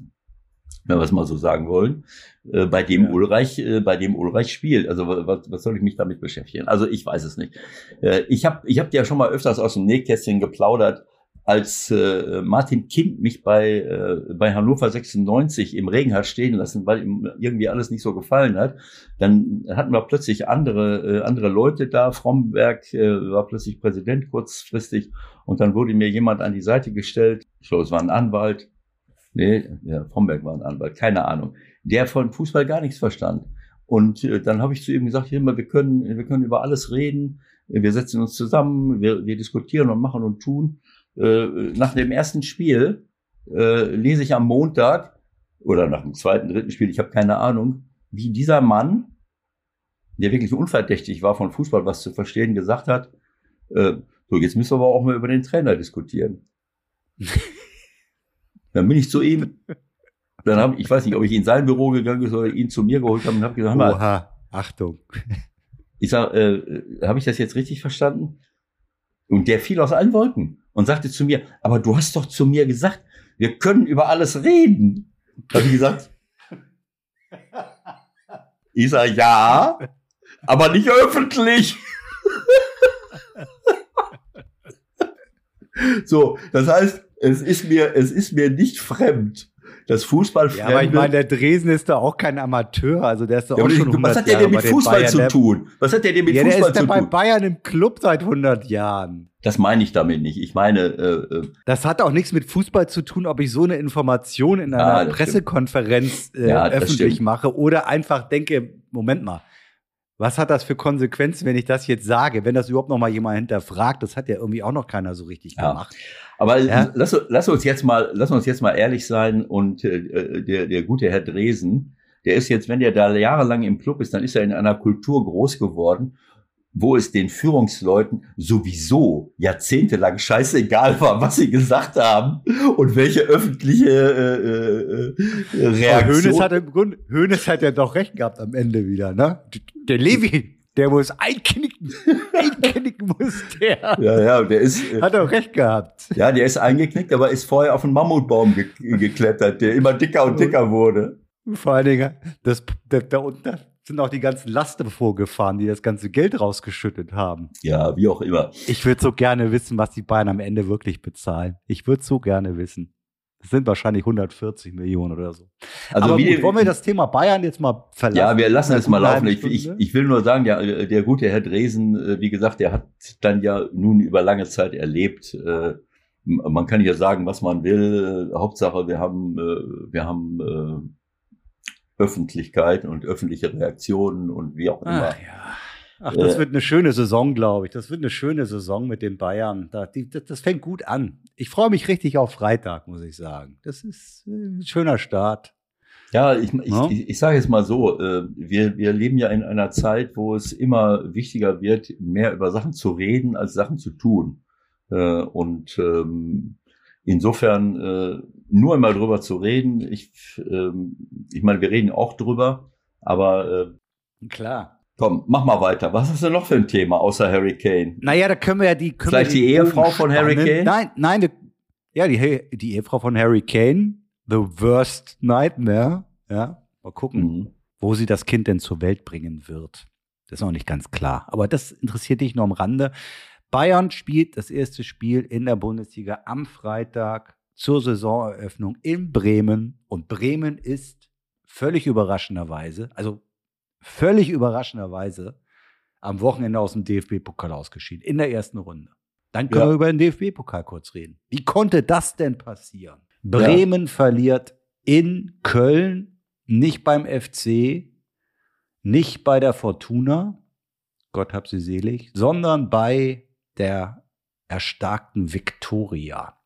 wenn wir es mal so sagen wollen, äh, bei dem ja. Ulreich, äh, bei dem Ulreich spielt. Also was, was soll ich mich damit beschäftigen? Also ich weiß es nicht. Äh, ich habe ich hab ja schon mal öfters aus dem Nähkästchen geplaudert, als äh, Martin Kind mich bei, äh, bei Hannover 96 im Regen hat stehen lassen, weil ihm irgendwie alles nicht so gefallen hat, dann hatten wir plötzlich andere, äh, andere Leute da. Fromberg äh, war plötzlich Präsident kurzfristig und dann wurde mir jemand an die Seite gestellt. Ich glaube, es war ein Anwalt, nee, ja, Fromberg war ein Anwalt, keine Ahnung, der von Fußball gar nichts verstand. Und äh, dann habe ich zu ihm gesagt, hier wir können, wir können über alles reden, wir setzen uns zusammen, wir, wir diskutieren und machen und tun. Äh, nach dem ersten Spiel äh, lese ich am Montag oder nach dem zweiten, dritten Spiel, ich habe keine Ahnung, wie dieser Mann, der wirklich unverdächtig war, von Fußball was zu verstehen, gesagt hat, äh, so, jetzt müssen wir aber auch mal über den Trainer diskutieren. Dann bin ich zu ihm. Dann habe ich weiß nicht, ob ich in sein Büro gegangen bin oder ihn zu mir geholt habe und habe gesagt, Oha, Achtung. Ich sag, äh, habe ich das jetzt richtig verstanden? Und der fiel aus allen Wolken und sagte zu mir, aber du hast doch zu mir gesagt, wir können über alles reden. Habe ich gesagt. Ich sag, ja, aber nicht öffentlich. so, das heißt, es ist mir, es ist mir nicht fremd. Das Fußballfremde. Ja, aber ich meine, der Dresen ist doch auch kein Amateur, also der ist doch ja, auch schon 100 Was hat der denn mit Fußball zu tun? Was hat der denn mit ja, Fußball zu tun? Der ist ja bei Bayern im Club seit 100 Jahren. Das meine ich damit nicht. Ich meine, äh, äh, das hat auch nichts mit Fußball zu tun, ob ich so eine Information in einer ja, Pressekonferenz äh, ja, öffentlich mache oder einfach denke, Moment mal, was hat das für Konsequenzen, wenn ich das jetzt sage? Wenn das überhaupt noch mal jemand hinterfragt, das hat ja irgendwie auch noch keiner so richtig gemacht. Aber ja. lass, lass, uns jetzt mal, lass uns jetzt mal ehrlich sein und äh, der, der gute Herr Dresen, der ist jetzt, wenn der da jahrelang im Club ist, dann ist er in einer Kultur groß geworden, wo es den Führungsleuten sowieso jahrzehntelang scheißegal war, was sie gesagt haben und welche öffentliche äh, äh, Reaktion. Hönes hat im Grunde, Hönes hat ja doch recht gehabt am Ende wieder, ne? Der Levi, der muss einknicken. einknicken muss der. Ja, ja, der ist. Äh, Hat auch recht gehabt. Ja, der ist eingeknickt, aber ist vorher auf einen Mammutbaum ge geklettert, der immer dicker und dicker wurde. Vor allen Dingen, das, da, da sind auch die ganzen Laster vorgefahren, die das ganze Geld rausgeschüttet haben. Ja, wie auch immer. Ich würde so gerne wissen, was die Bayern am Ende wirklich bezahlen. Ich würde so gerne wissen. Das sind wahrscheinlich 140 Millionen oder so. Also Aber wie, gut, wollen wir das Thema Bayern jetzt mal verlassen? Ja, wir lassen es mal laufen. Ich, ich, ich, will nur sagen, der, der gute Herr Dresen, äh, wie gesagt, der hat dann ja nun über lange Zeit erlebt. Äh, man kann ja sagen, was man will. Hauptsache, wir haben, äh, wir haben Öffentlichkeit und öffentliche Reaktionen und wie auch immer. Ach, ja. Ach, das wird eine schöne Saison, glaube ich. Das wird eine schöne Saison mit den Bayern. Das, fängt gut an. Ich freue mich richtig auf Freitag, muss ich sagen. Das ist äh, ein schöner Start. Ja, ich, ich, ja? ich, ich sage jetzt mal so, äh, wir, wir leben ja in einer Zeit, wo es immer wichtiger wird, mehr über Sachen zu reden, als Sachen zu tun. Äh, und ähm, insofern nur einmal drüber zu reden, ich, ähm, ich meine, wir reden auch drüber, aber klar. Komm, mach mal weiter. Was ist denn noch für ein Thema außer Harry Kane? Naja, da können wir ja die. Vielleicht die, die Ehefrau von Harry Kane? Nein, nein, die, ja, die, die Ehefrau von Harry Kane, The Worst Nightmare. Ja, mal gucken, mhm. wo sie das Kind denn zur Welt bringen wird. Das ist noch nicht ganz klar. Aber das interessiert dich nur am Rande. Bayern spielt das erste Spiel in der Bundesliga am Freitag zur Saisoneröffnung in Bremen. Und Bremen ist völlig überraschenderweise, also völlig überraschenderweise, am Wochenende aus dem DFB-Pokal ausgeschieden, in der ersten Runde. Dann können ja. wir über den DFB-Pokal kurz reden. Wie konnte das denn passieren? Bremen ja. verliert in Köln, nicht beim FC, nicht bei der Fortuna, Gott hab sie selig, sondern bei der erstarkten Viktoria.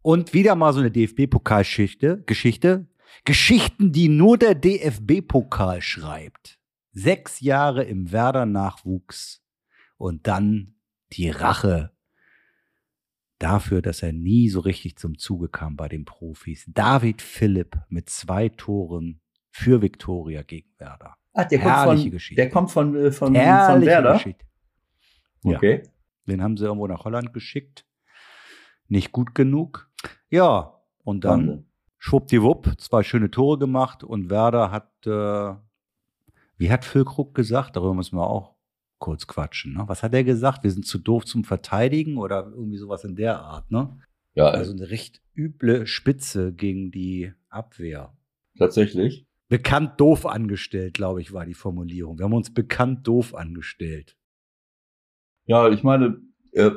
Und wieder mal so eine DFB-Pokalgeschichte, Geschichte. Geschichten, die nur der DFB-Pokal schreibt. Sechs Jahre im Werder-Nachwuchs und dann die Rache dafür, dass er nie so richtig zum Zuge kam bei den Profis. David Philipp mit zwei Toren für Viktoria gegen Werder. Ach, der Herrliche kommt von, Geschichte. Der kommt von, äh, von, von Werder? Geschichte. Okay. Ja. Den haben sie irgendwo nach Holland geschickt. Nicht gut genug. Ja, und dann Wahnsinn. Schwuppdiwupp, zwei schöne Tore gemacht und Werder hat, äh, wie hat Füllkrug gesagt? Darüber müssen wir auch kurz quatschen. Ne? Was hat er gesagt? Wir sind zu doof zum Verteidigen oder irgendwie sowas in der Art, ne? Ja. Also eine recht üble Spitze gegen die Abwehr. Tatsächlich. Bekannt doof angestellt, glaube ich, war die Formulierung. Wir haben uns bekannt doof angestellt. Ja, ich meine, äh,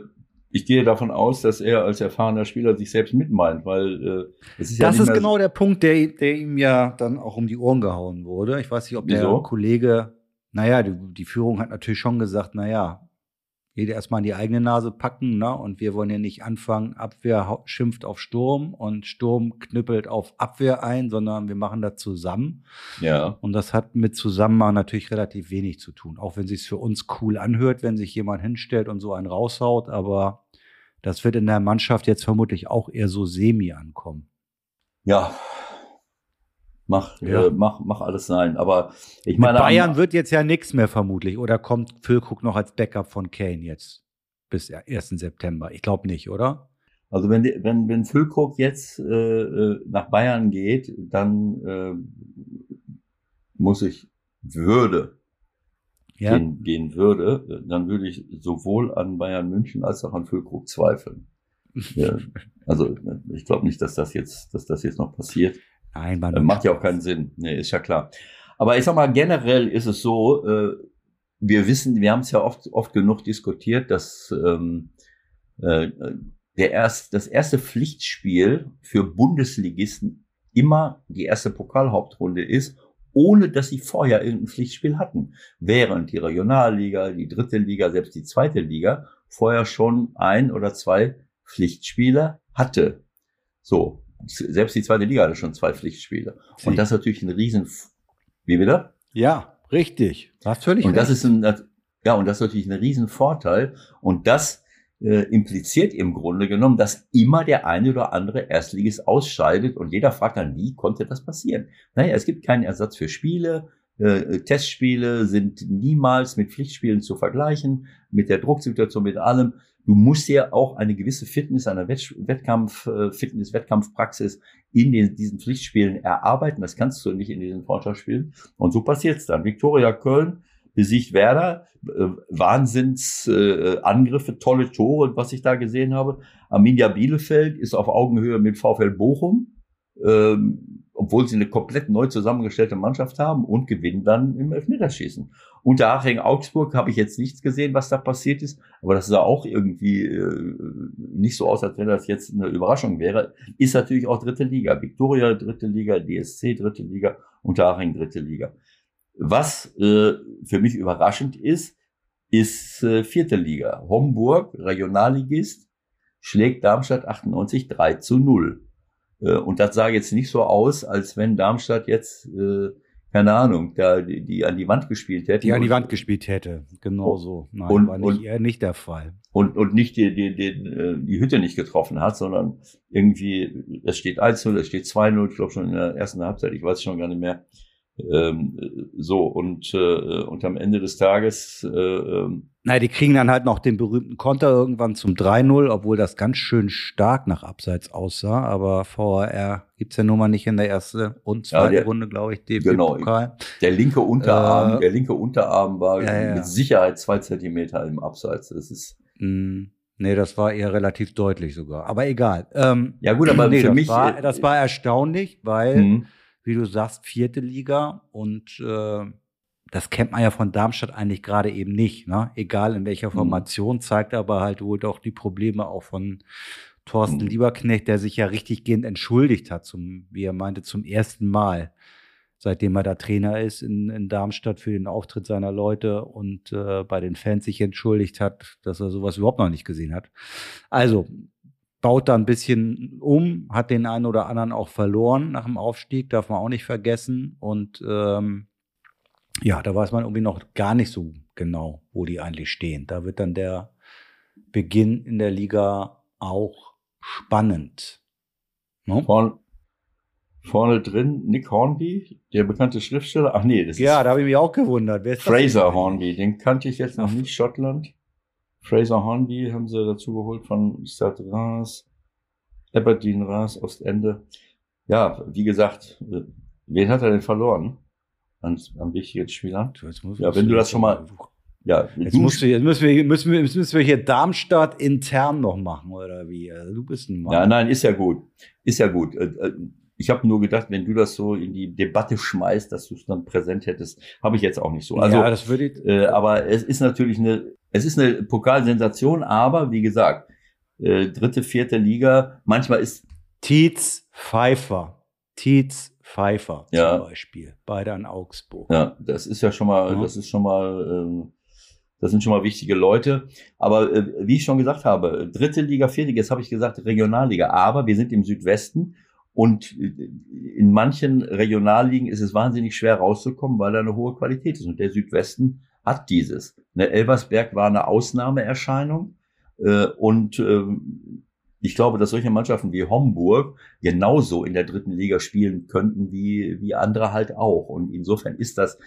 ich gehe davon aus, dass er als erfahrener Spieler sich selbst mitmeint, weil äh, es ist ja Das ist genau der Punkt, der, der ihm ja dann auch um die Ohren gehauen wurde. Ich weiß nicht, ob Wieso? der Kollege, naja, die, die Führung hat natürlich schon gesagt, naja, jeder erstmal in die eigene Nase packen, ne? Und wir wollen ja nicht anfangen, Abwehr schimpft auf Sturm und Sturm knüppelt auf Abwehr ein, sondern wir machen das zusammen. Ja. Und das hat mit Zusammenmachen natürlich relativ wenig zu tun. Auch wenn es sich für uns cool anhört, wenn sich jemand hinstellt und so einen raushaut, aber das wird in der Mannschaft jetzt vermutlich auch eher so semi ankommen. Ja, Mach, ja. äh, mach, mach alles sein. Aber ich meine. Mit Bayern wird jetzt ja nichts mehr vermutlich. Oder kommt Füllkrug noch als Backup von Kane jetzt bis 1. September? Ich glaube nicht, oder? Also wenn, wenn, wenn Füllkrug jetzt äh, äh, nach Bayern geht, dann äh, muss ich, würde, ja. gehen, gehen würde, dann würde ich sowohl an Bayern München als auch an Füllkrug zweifeln. ja, also ich glaube nicht, dass das jetzt, dass das jetzt noch passiert. Nein, man äh, macht ja auch keinen Sinn. Nee, ist ja klar. Aber ich sag mal, generell ist es so, äh, wir wissen, wir haben es ja oft, oft genug diskutiert, dass ähm, äh, der erst, das erste Pflichtspiel für Bundesligisten immer die erste Pokalhauptrunde ist, ohne dass sie vorher irgendein Pflichtspiel hatten. Während die Regionalliga, die dritte Liga, selbst die zweite Liga vorher schon ein oder zwei Pflichtspiele hatte. So, selbst die zweite Liga hatte schon zwei Pflichtspiele. Sie. Und das ist natürlich ein riesen, wie wieder? Ja, richtig. völlig Und das ist ein, ja, und das ist natürlich ein riesen Vorteil. Und das äh, impliziert im Grunde genommen, dass immer der eine oder andere Erstligist ausscheidet und jeder fragt dann, wie konnte das passieren? Naja, es gibt keinen Ersatz für Spiele. Äh, Testspiele sind niemals mit Pflichtspielen zu vergleichen, mit der Drucksituation, mit allem. Du musst ja auch eine gewisse Fitness, eine Wettkampf, äh, Fitness, Wettkampfpraxis in den, diesen Pflichtspielen erarbeiten. Das kannst du nicht in diesen Freundschaftsspielen. Und so passiert's dann. Viktoria Köln besiegt Werder, äh, Wahnsinnsangriffe, äh, tolle Tore, was ich da gesehen habe. Arminia Bielefeld ist auf Augenhöhe mit VfL Bochum. Ähm, obwohl sie eine komplett neu zusammengestellte Mannschaft haben und gewinnen dann im Elfmeterschießen. Unter Aching Augsburg habe ich jetzt nichts gesehen, was da passiert ist, aber das sah auch irgendwie äh, nicht so aus, als wenn das jetzt eine Überraschung wäre. Ist natürlich auch dritte Liga. Viktoria dritte Liga, DSC dritte Liga, Unter Aching dritte Liga. Was äh, für mich überraschend ist, ist äh, vierte Liga. Homburg, Regionalligist, schlägt Darmstadt 98 3 zu 0. Äh, und das sah jetzt nicht so aus, als wenn Darmstadt jetzt, äh, keine Ahnung, da die, die an die Wand gespielt hätte. Die an die Wand gespielt hätte, genau so. Nein, und, war nicht, und, eher nicht der Fall. Und, und nicht die, die, die, äh, die Hütte nicht getroffen hat, sondern irgendwie, es steht 1-0, es steht 2-0, ich glaube schon in der ersten Halbzeit, ich weiß schon gar nicht mehr. Ähm, so, und, äh, und am Ende des Tages. Äh, ähm, Na, die kriegen dann halt noch den berühmten Konter irgendwann zum 3-0, obwohl das ganz schön stark nach Abseits aussah. Aber VAR gibt's ja nun mal nicht in der ersten und zweiten ja, der, Runde, glaube ich, DFB-Pokal. Genau, der linke Unterarm, äh, der linke Unterarm war ja, ja. mit Sicherheit zwei Zentimeter im Abseits. Das ist. Mm. Nee, das war eher relativ deutlich sogar. Aber egal. Ähm, ja gut, aber nee, für das mich. War, das war erstaunlich, weil mhm wie du sagst, vierte Liga und äh, das kennt man ja von Darmstadt eigentlich gerade eben nicht. Ne? Egal in welcher mhm. Formation, zeigt aber halt wohl doch die Probleme auch von Thorsten mhm. Lieberknecht, der sich ja richtig gehend entschuldigt hat, zum, wie er meinte, zum ersten Mal, seitdem er da Trainer ist in, in Darmstadt für den Auftritt seiner Leute und äh, bei den Fans sich entschuldigt hat, dass er sowas überhaupt noch nicht gesehen hat. Also, baut da ein bisschen um, hat den einen oder anderen auch verloren nach dem Aufstieg, darf man auch nicht vergessen. Und ähm, ja, da weiß man irgendwie noch gar nicht so genau, wo die eigentlich stehen. Da wird dann der Beginn in der Liga auch spannend. No? Ne? Vorne, vorne drin Nick Hornby, der bekannte Schriftsteller. Ach nee, das ja, ist. da habe ich mich auch gewundert. Fraser Hornby, den kannte ich jetzt noch nicht, Schottland. Fraser Hornby haben sie dazu geholt von Stade Reims, Aberdeen Reims, Ostende. Ja, wie gesagt, wen hat er denn verloren? An, an wichtigen Spielern? Ja, wenn du das schon mal, ja, jetzt, musst du, jetzt müssen, wir, müssen, wir, müssen wir hier Darmstadt intern noch machen, oder wie? Also du bist ein Mann. Ja, nein, ist ja gut. Ist ja gut. Äh, äh, ich habe nur gedacht, wenn du das so in die Debatte schmeißt, dass du es dann präsent hättest, habe ich jetzt auch nicht so. Also, ja, das würde ich, äh, aber es ist natürlich eine, es ist eine Pokalsensation, aber wie gesagt, äh, dritte, vierte Liga, manchmal ist Tietz Pfeiffer, Tietz Pfeiffer ja. zum Beispiel, beide an Augsburg. Ja, das ist ja schon mal, ja. das ist schon mal, ähm, das sind schon mal wichtige Leute. Aber äh, wie ich schon gesagt habe, dritte Liga, vierte Liga, jetzt habe ich gesagt Regionalliga, aber wir sind im Südwesten und äh, in manchen Regionalligen ist es wahnsinnig schwer rauszukommen, weil da eine hohe Qualität ist. Und der Südwesten hat dieses. Ne, Elversberg war eine Ausnahmeerscheinung. Äh, und ähm, ich glaube, dass solche Mannschaften wie Homburg genauso in der dritten Liga spielen könnten wie, wie andere halt auch. Und insofern ist das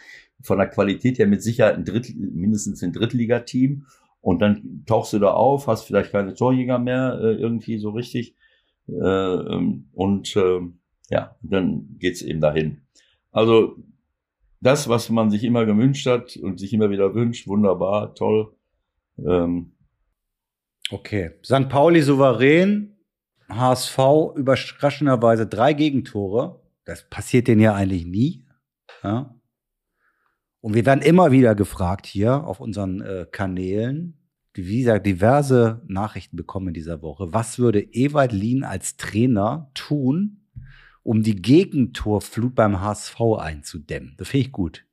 von der Qualität her mit Sicherheit ein Dritt, mindestens ein Drittligateam. Und dann tauchst du da auf, hast vielleicht keine Torjäger mehr äh, irgendwie so richtig äh, ähm, und äh, ja, dann geht's eben dahin. Also das, was man sich immer gewünscht hat und sich immer wieder wünscht, wunderbar, toll. Ähm, okay. St. Pauli souverän, HSV überraschenderweise drei Gegentore. Das passiert denen ja eigentlich nie. Ja? Und wir werden immer wieder gefragt hier auf unseren äh, Kanälen, wie gesagt, diverse Nachrichten bekommen in dieser Woche. Was würde Ewald Lien als Trainer tun, um die Gegentorflut beim HSV einzudämmen? Das finde ich gut.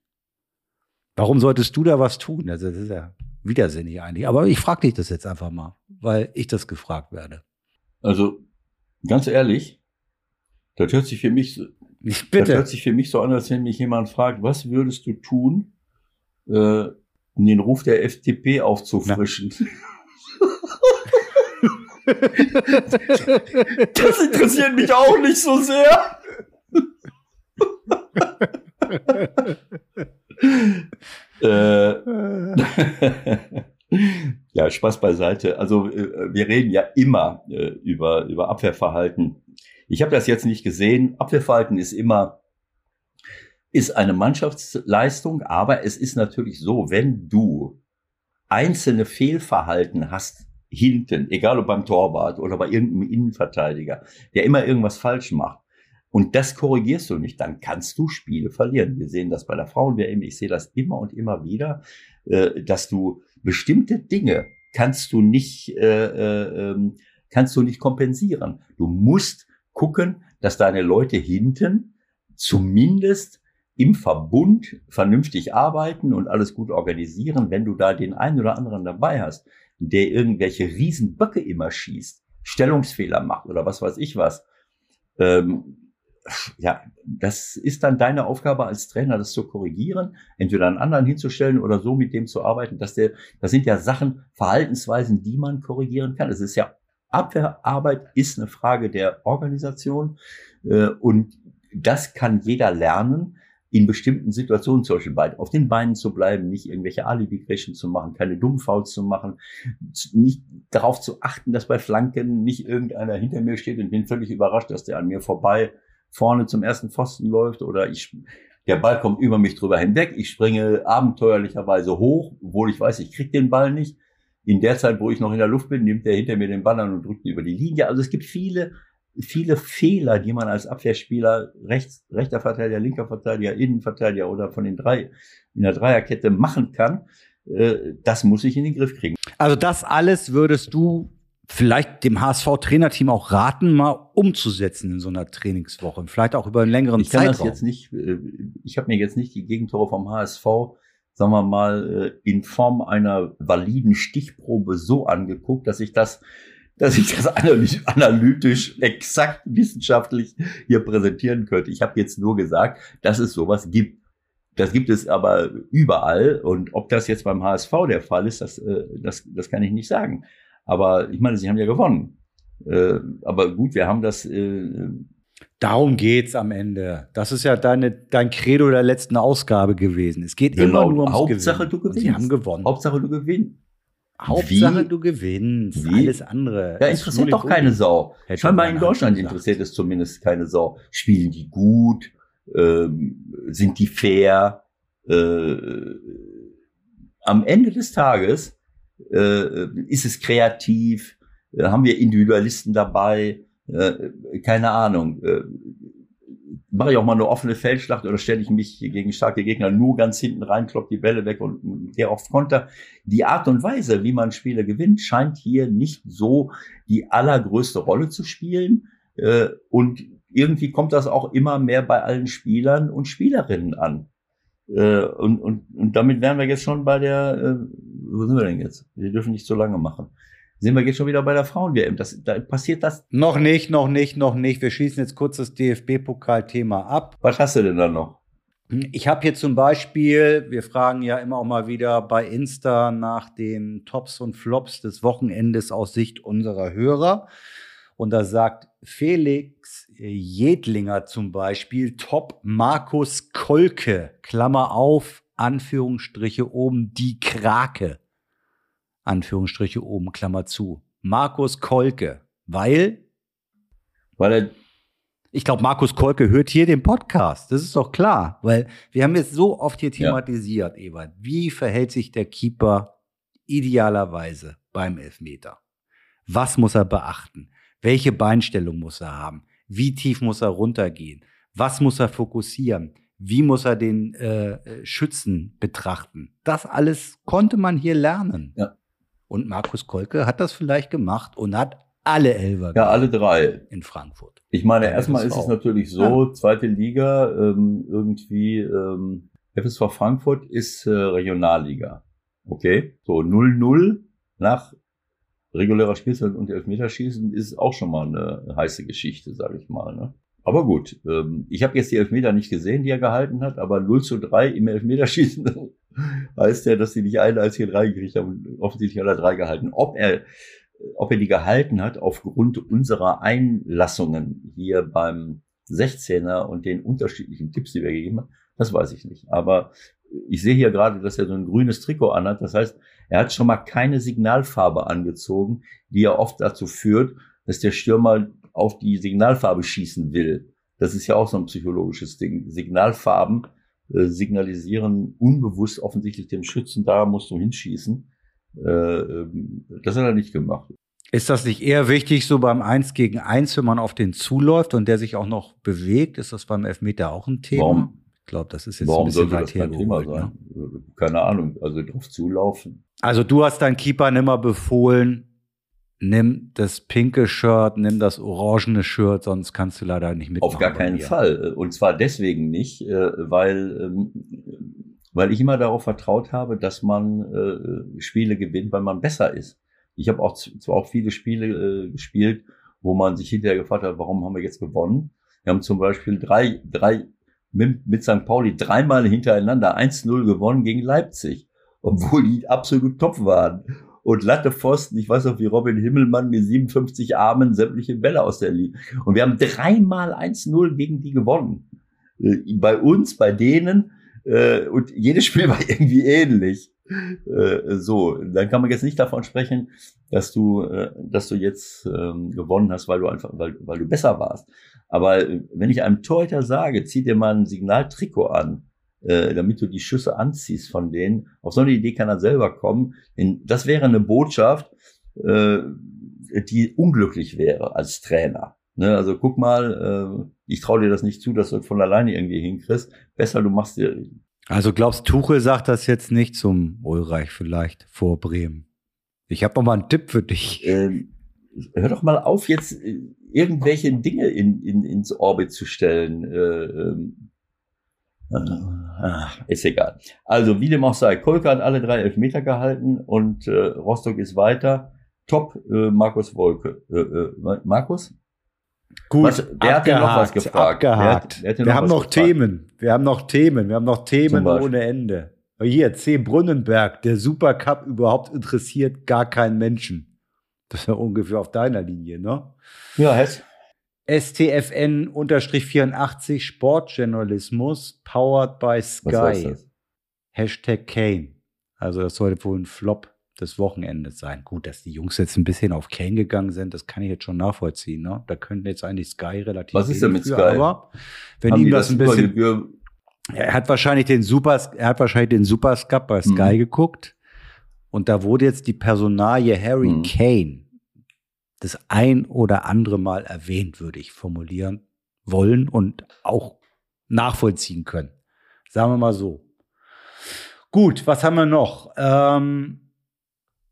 Warum solltest du da was tun? Also, das ist ja widersinnig eigentlich. Aber ich frage dich das jetzt einfach mal, weil ich das gefragt werde. Also, ganz ehrlich, das hört sich für mich so, Bitte. Das hört sich für mich so an, als wenn mich jemand fragt, was würdest du tun, äh, um den Ruf der FDP aufzufrischen. Das interessiert mich auch nicht so sehr. äh, ja, Spaß beiseite. Also äh, wir reden ja immer äh, über, über Abwehrverhalten. Ich habe das jetzt nicht gesehen. Abwehrverhalten ist immer ist eine Mannschaftsleistung, aber es ist natürlich so, wenn du einzelne Fehlverhalten hast hinten, egal ob beim Torwart oder bei irgendeinem Innenverteidiger, der immer irgendwas falsch macht, und das korrigierst du nicht, dann kannst du Spiele verlieren. Wir sehen das bei der Frauen-WM, ich sehe das immer und immer wieder, äh, dass du bestimmte Dinge kannst du nicht, äh, äh, ähm, kannst du nicht kompensieren. Du musst gucken, dass deine Leute hinten zumindest im Verbund vernünftig arbeiten und alles gut organisieren, wenn du da den einen oder anderen dabei hast, der irgendwelche Riesenböcke immer schießt, Stellungsfehler macht oder was weiß ich was. Ähm, ja, das ist dann deine Aufgabe als Trainer, das zu korrigieren, entweder einen anderen hinzustellen oder so mit dem zu arbeiten, dass der, das sind ja Sachen, Verhaltensweisen, die man korrigieren kann. Es ist ja Abwehrarbeit ist eine Frage der Organisation äh, und das kann jeder lernen in bestimmten Situationen zum Beispiel bei, auf den Beinen zu bleiben, nicht irgendwelche Alibi-Creation zu machen, keine dummen zu machen, nicht darauf zu achten, dass bei Flanken nicht irgendeiner hinter mir steht und bin völlig überrascht, dass der an mir vorbei vorne zum ersten Pfosten läuft oder ich, der Ball kommt über mich drüber hinweg, ich springe abenteuerlicherweise hoch, obwohl ich weiß, ich krieg den Ball nicht. In der Zeit, wo ich noch in der Luft bin, nimmt der hinter mir den Ball an und drückt ihn über die Linie. Also es gibt viele viele Fehler, die man als Abwehrspieler, rechts, rechter Verteidiger, linker Verteidiger, Innenverteidiger oder von den drei in der Dreierkette machen kann, äh, das muss ich in den Griff kriegen. Also das alles würdest du vielleicht dem HSV-Trainerteam auch raten, mal umzusetzen in so einer Trainingswoche, vielleicht auch über einen längeren ich kann Zeitraum. Das jetzt nicht, äh, ich habe mir jetzt nicht die Gegentore vom HSV, sagen wir mal, äh, in Form einer validen Stichprobe so angeguckt, dass ich das dass ich das analytisch, exakt wissenschaftlich hier präsentieren könnte. Ich habe jetzt nur gesagt, dass es sowas gibt. Das gibt es aber überall. Und ob das jetzt beim HSV der Fall ist, das, äh, das, das kann ich nicht sagen. Aber ich meine, sie haben ja gewonnen. Äh, aber gut, wir haben das. Äh, Darum geht's am Ende. Das ist ja deine, dein Credo der letzten Ausgabe gewesen. Es geht genau, immer nur ums Hauptsache, Gewinnen. du gewinnst. Und sie haben gewonnen. Hauptsache du gewinnst. Hauptsache Wie? du gewinnst. Wie? Alles andere. Ja, interessiert doch keine. Sau. Scheinbar in Deutschland interessiert es zumindest keine Sau. Spielen die gut? Ähm, sind die fair? Äh, am Ende des Tages äh, ist es kreativ? Äh, haben wir Individualisten dabei? Äh, keine Ahnung. Mache ich auch mal eine offene Feldschlacht oder stelle ich mich gegen starke Gegner nur ganz hinten rein, klopp die Bälle weg und, gehe auf Konter. Die Art und Weise, wie man Spiele gewinnt, scheint hier nicht so die allergrößte Rolle zu spielen. Äh, und irgendwie kommt das auch immer mehr bei allen Spielern und Spielerinnen an. Äh, und, und, und damit wären wir jetzt schon bei der, äh, wo sind wir denn jetzt? Wir dürfen nicht so lange machen. Sind wir jetzt schon wieder bei der Frauen-WM? Das, da passiert das. Noch nicht, noch nicht, noch nicht. Wir schließen jetzt kurz das DFB-Pokal-Thema ab. Was hast du denn da noch? Ich habe hier zum Beispiel, wir fragen ja immer auch mal wieder bei Insta nach den Tops und Flops des Wochenendes aus Sicht unserer Hörer. Und da sagt Felix Jedlinger zum Beispiel, Top Markus Kolke, Klammer auf, Anführungsstriche oben, die Krake. Anführungsstriche oben, Klammer zu. Markus Kolke, weil Weil er ich glaube, Markus Kolke hört hier den Podcast. Das ist doch klar, weil wir haben jetzt so oft hier Ja. thematisiert, Ewald. Wie verhält sich der Keeper idealerweise beim Elfmeter? Was muss er beachten? Welche Beinstellung muss er haben? Wie tief muss er runtergehen? Was muss er fokussieren? Wie muss er den äh, Schützen betrachten? Das alles konnte man hier lernen. Ja. Und Markus Kolke hat das vielleicht gemacht und hat alle Elfer ja alle drei. in Frankfurt. Ich meine, Ja, erstmal ist es natürlich so, zweite Liga, ähm, irgendwie, ähm, FSV Frankfurt ist äh, Regionalliga. Okay? So 0-0 nach regulärer Spielzeit und Elfmeterschießen ist auch schon mal eine heiße Geschichte, sage ich mal. Ne? Aber gut, ähm, ich habe jetzt die Elfmeter nicht gesehen, die er gehalten hat, aber 0 zu 3 im Elfmeterschießen heißt ja, dass sie nicht eine einzige drei gekriegt haben. Offensichtlich hat er drei gehalten. Ob er ob er die gehalten hat aufgrund unserer Einlassungen hier beim 16er und den unterschiedlichen Tipps, die wir gegeben haben, das weiß ich nicht. Aber ich sehe hier gerade, dass er so ein grünes Trikot anhat. Das heißt, er hat schon mal keine Signalfarbe angezogen, die ja oft dazu führt, dass der Stürmer auf die Signalfarbe schießen will. Das ist ja auch so ein psychologisches Ding. Signalfarben äh, signalisieren unbewusst offensichtlich dem Schützen, da musst du hinschießen. Äh, ähm, das hat er nicht gemacht. Ist das nicht eher wichtig, so beim 1 gegen 1, wenn man auf den zuläuft und der sich auch noch bewegt? Ist das beim Elfmeter auch ein Thema? Warum? Ich glaube, das ist jetzt Warum ein bisschen sollte weit das kein Thema hergeholt. sein? Ne? Äh, Keine Ahnung. Also drauf zulaufen. Also du hast deinen Keepern immer befohlen, nimm das pinke Shirt, nimm das orangene Shirt, sonst kannst du leider nicht mitmachen. Auf gar keinen. Fall. Und zwar deswegen nicht, äh, weil, ähm, weil ich immer darauf vertraut habe, dass man äh, Spiele gewinnt, weil man besser ist. Ich habe auch zwar auch viele Spiele äh, gespielt, wo man sich hinterher gefragt hat, warum haben wir jetzt gewonnen? Wir haben zum Beispiel drei, drei mit, mit St. Pauli dreimal hintereinander 1-0 gewonnen gegen Leipzig, obwohl die absolut top waren. Und Latte Pfosten, ich weiß noch, wie Robin Himmelmann mit 57 Armen sämtliche Bälle aus der Linie. Und wir haben dreimal 1-0 gegen die gewonnen. Äh, Bei uns, bei denen. äh, Und jedes Spiel war irgendwie ähnlich. Äh, So, dann kann man jetzt nicht davon sprechen, dass du, dass du jetzt ähm, gewonnen hast, weil du einfach, weil, weil du besser warst. Aber wenn ich einem Torhüter sage, zieh dir mal ein Signaltrikot an, äh, damit du die Schüsse anziehst von denen, auf so eine Idee kann er selber kommen. Das wäre eine Botschaft, äh, die unglücklich wäre als Trainer. Ne, also guck mal, äh, ich traue dir das nicht zu, dass du das von alleine irgendwie hinkriegst. Besser, du machst dir. Also glaubst Tuchel sagt das jetzt nicht zum Ulreich vielleicht vor Bremen. Ich habe noch mal einen Tipp für dich. Äh, hör doch mal auf, jetzt irgendwelche Dinge in, in, ins Orbit zu stellen. Äh, ähm, äh, ist egal. Also, wie dem auch sei, Kolka hat alle drei Elfmeter gehalten und äh, Rostock ist weiter. Top, äh, Markus Wolke. Äh, äh, Markus? Gut, Was- wer hat denn noch was gefragt? Wer Abgehakt. wer denn wir noch haben noch gefragt? Themen. Wir haben noch Themen. Wir haben noch Themen ohne Ende. Hier, C. Brunnenberg, der Supercup überhaupt interessiert gar keinen Menschen. Das ist ja ungefähr auf deiner Linie, ne? Ja, Hess. STFN-84 Sportjournalismus, powered by Sky. das? Hashtag Kane. Also das sollte wohl ein Flop des Wochenendes sein. Gut, dass die Jungs jetzt ein bisschen auf Kane gegangen sind, das kann ich jetzt schon nachvollziehen. Ne? Da könnte jetzt eigentlich Sky relativ Was ist denn mit für, Sky? Aber wenn Haben ihm die das ein bisschen... Er hat wahrscheinlich den Super, er hat wahrscheinlich den Super bei Sky Mhm. geguckt und da wurde jetzt die Personalie Harry Mhm. Kane das ein oder andere Mal erwähnt, würde ich formulieren wollen und auch nachvollziehen können. Sagen wir mal so. Gut, was haben wir noch? Ähm,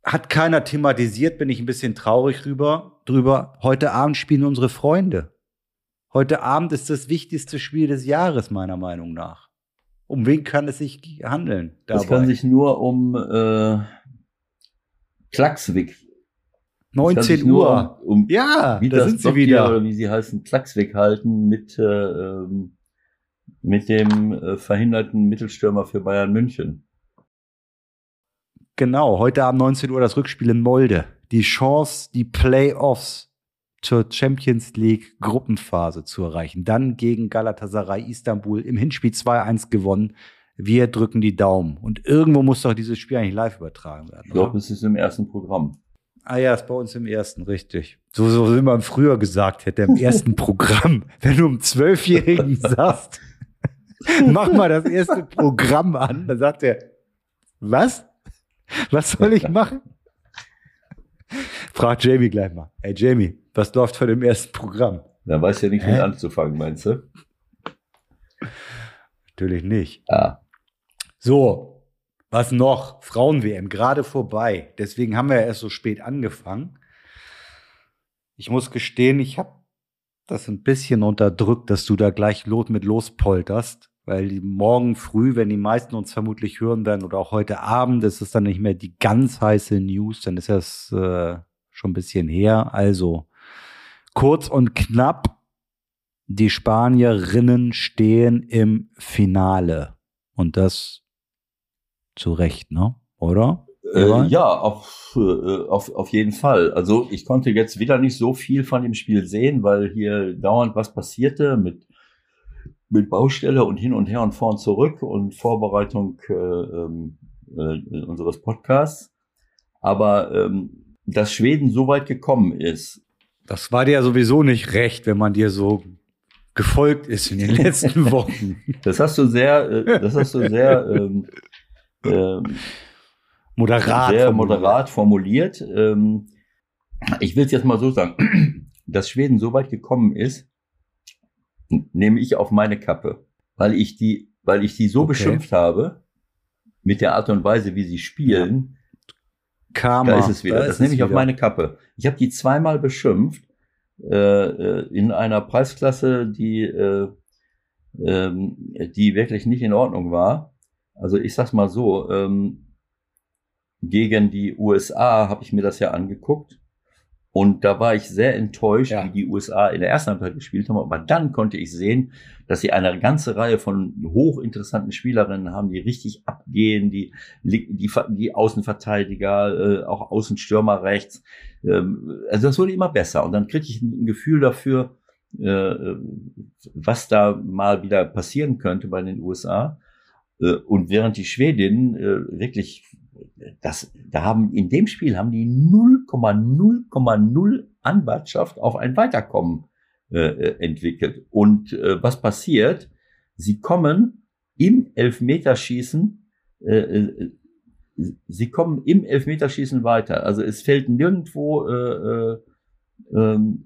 hat keiner thematisiert, bin ich ein bisschen traurig rüber, drüber. Heute Abend spielen unsere Freunde. Heute Abend ist das wichtigste Spiel des Jahres, meiner Meinung nach. Um wen kann es sich handeln? Dabei? kann sich nur um äh, Klackswick. Das kann sich 19 nur Uhr. Um, um Ja, da sind sie wieder. oder wie sie heißen, Klackswick halten mit, äh, ähm, mit dem äh, verhinderten Mittelstürmer für Bayern München. Genau, heute Abend 19 Uhr das Rückspiel in Molde. Die Chance, die Playoffs zur Champions League Gruppenphase zu erreichen. Dann gegen Galatasaray Istanbul im Hinspiel 2-1 gewonnen. Wir drücken die Daumen. Und irgendwo muss doch dieses Spiel eigentlich live übertragen werden. Ich glaube, es ist im ersten Programm. Ah ja, ist bei uns im ersten, richtig. So, so wie man früher gesagt hätte, im ersten Programm. Wenn du einem Zwölfjährigen sagst, mach mal das erste Programm an, dann sagt er, was? Was soll ich machen? Fragt Jamie gleich mal. Ey Jamie, was läuft vor dem ersten Programm? Da weiß ja nichts mit anzufangen, meinst du? Natürlich nicht. Ja. So, was noch? Frauen-WM, gerade vorbei. Deswegen haben wir ja erst so spät angefangen. Ich muss gestehen, ich habe das ein bisschen unterdrückt, dass du da gleich lot mit lospolterst, weil die morgen früh, wenn die meisten uns vermutlich hören werden oder auch heute Abend, ist es dann nicht mehr die ganz heiße News, dann ist das äh, schon ein bisschen her. Also kurz und knapp, die Spanierinnen stehen im Finale und das zu Recht, ne? Oder? Äh, ja, auf, äh, auf, auf jeden Fall. Also ich konnte jetzt wieder nicht so viel von dem Spiel sehen, weil hier dauernd was passierte mit, mit Baustelle und hin und her und vor und zurück und Vorbereitung äh, ähm, äh, unseres Podcasts. Aber ähm, dass Schweden so weit gekommen ist, Das war dir ja sowieso nicht recht, wenn man dir so gefolgt ist in den letzten Wochen. das hast du sehr, äh, das hast du sehr, ähm, Moderat. sehr formuliert. moderat formuliert. Ähm, ich will es jetzt mal so sagen, dass Schweden so weit gekommen ist, nehme ich auf meine Kappe, weil ich die, weil ich die so Okay. beschimpft habe mit der Art und Weise, wie sie spielen. Karma. Da ist es wieder. Da das nehme ich auf meine Kappe. Ich habe die zweimal beschimpft äh, äh, in einer Preisklasse, die, äh, ähm, die wirklich nicht in Ordnung war. Also ich sag's mal so, ähm, gegen die USA habe ich mir das ja angeguckt. Und da war ich sehr enttäuscht, Ja. wie die USA in der ersten Halbzeit gespielt haben. Aber dann konnte ich sehen, dass sie eine ganze Reihe von hochinteressanten Spielerinnen haben, die richtig abgehen, die, die, die Außenverteidiger, äh, auch Außenstürmer rechts. Ähm, also das wurde immer besser. Und dann kriegte ich ein Gefühl dafür, äh, was da mal wieder passieren könnte bei den USA. Äh, und während die Schwedinnen äh, wirklich das, da haben in dem Spiel haben die 0,0,0 Anwartschaft auf ein Weiterkommen äh, entwickelt. Und was passiert? Sie kommen im Elfmeterschießen, sie kommen im Elfmeterschießen weiter. Also es fällt nirgendwo äh, äh, 0,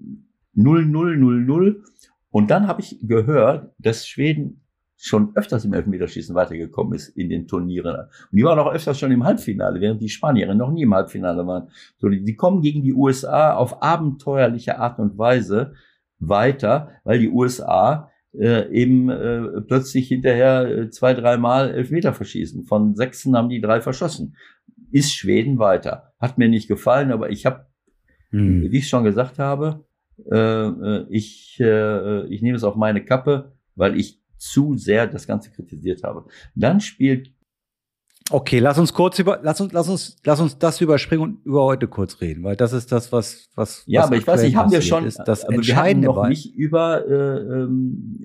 0, 0, 0. Und dann habe ich gehört, dass Schweden schon öfters im Elfmeterschießen weitergekommen ist in den Turnieren. Und die waren auch öfters schon im Halbfinale, während die Spanierinnen noch nie im Halbfinale waren. So, die, die kommen gegen die USA auf abenteuerliche Art und Weise weiter, weil die USA äh, eben äh, plötzlich hinterher äh, zwei, dreimal Elfmeter verschießen. Von sechsten haben die drei verschossen. Ist Schweden weiter. Hat mir nicht gefallen, aber ich habe, Hm. wie ich schon gesagt habe, äh, äh, ich, äh, ich nehme es auf meine Kappe, weil ich zu sehr das Ganze kritisiert habe. Dann spielt Okay, lass uns kurz über, lass uns, lass uns, lass uns das überspringen und über heute kurz reden, weil das ist das, was, was. ja, was aber ich weiß nicht, haben wir schon, Ist. Das aber wir Entscheidende noch war, nicht über äh, ähm,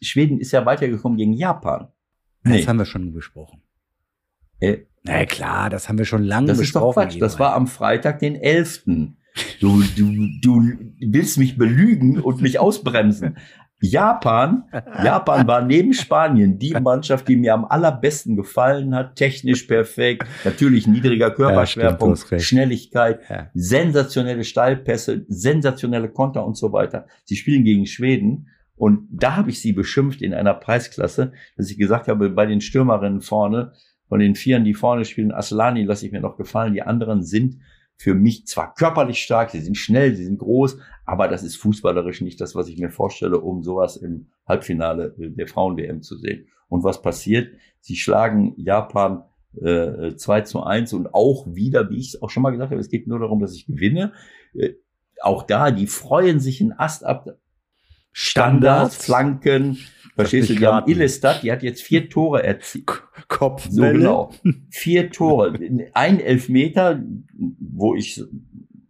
Schweden ist ja weitergekommen gegen Japan. das Nee. haben wir schon besprochen. Äh, Na klar, das haben wir schon lange das ist doch besprochen. Quatsch. Das war am Freitag, den 11. Du, du, du willst mich belügen und mich ausbremsen. Japan, Japan war neben Spanien die Mannschaft, die mir am allerbesten gefallen hat. Technisch perfekt, natürlich niedriger Ja, Körperschwerpunkt, recht. Schnelligkeit, Ja. sensationelle Steilpässe, sensationelle Konter und so weiter. Sie spielen gegen Schweden und da habe ich sie beschimpft in einer Preisklasse, dass ich gesagt habe, bei den Stürmerinnen vorne, von den Vieren, die vorne spielen, Aslani lasse ich mir noch gefallen, die anderen sind für mich zwar körperlich stark, sie sind schnell, sie sind groß, aber das ist fußballerisch nicht das, was ich mir vorstelle, um sowas im Halbfinale äh, der Frauen-WM zu sehen. Und was passiert? Sie schlagen Japan äh, 2 zu 1 und auch wieder, wie ich es auch schon mal gesagt habe, es geht nur darum, dass ich gewinne. Äh, auch da, die freuen sich in Ast ab. Standards, Flanken, verstehst du, die haben. Illestat, die hat jetzt vier Tore erzielt. Kopf. So genau. Vier Tore. Ein Elfmeter, wo ich,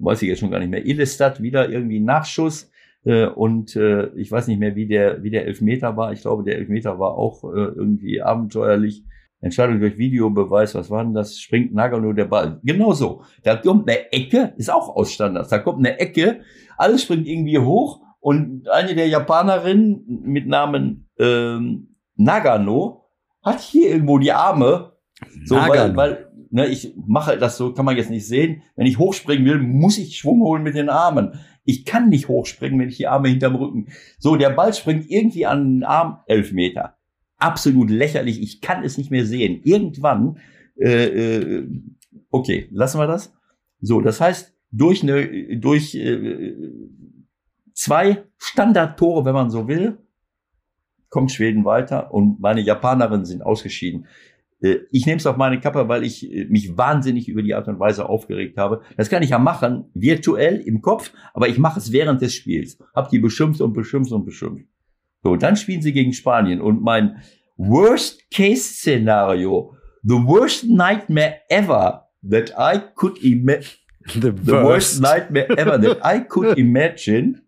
weiß ich jetzt schon gar nicht mehr, Illestat wieder irgendwie Nachschuss. Äh, und äh, ich weiß nicht mehr, wie der, wie der Elfmeter war. Ich glaube, der Elfmeter war auch äh, irgendwie abenteuerlich. Entscheidung durch Videobeweis, was war denn das? Springt Nagano der Ball. Genau so. Da kommt eine Ecke, ist auch aus Standards. Da kommt eine Ecke, alles springt irgendwie hoch und eine der Japanerinnen mit Namen ähm, Nagano hat hier irgendwo die Arme so, weil, Nagano. weil ne, ich mache das so, kann man jetzt nicht sehen. Wenn ich hochspringen will, muss ich Schwung holen mit den Armen. Ich kann nicht hochspringen, wenn ich die Arme hinterm Rücken. So, der Ball springt irgendwie an den Arm, elf Meter. Absolut lächerlich. Ich kann es nicht mehr sehen. Irgendwann, äh, äh, okay, lassen wir das. So, das heißt, durch eine, durch äh, zwei Standardtore, wenn man so will, kommt Schweden weiter und meine Japanerinnen sind ausgeschieden. Äh, Ich nehme es auf meine Kappe, weil ich äh, mich wahnsinnig über die Art und Weise aufgeregt habe. Das kann ich ja machen, virtuell im Kopf, aber ich mache es während des Spiels. Hab die beschimpft und beschimpft und beschimpft. So, dann spielen sie gegen Spanien und mein Worst-Case-Szenario, the worst nightmare ever that I could imagine, The, the worst nightmare ever that I could imagine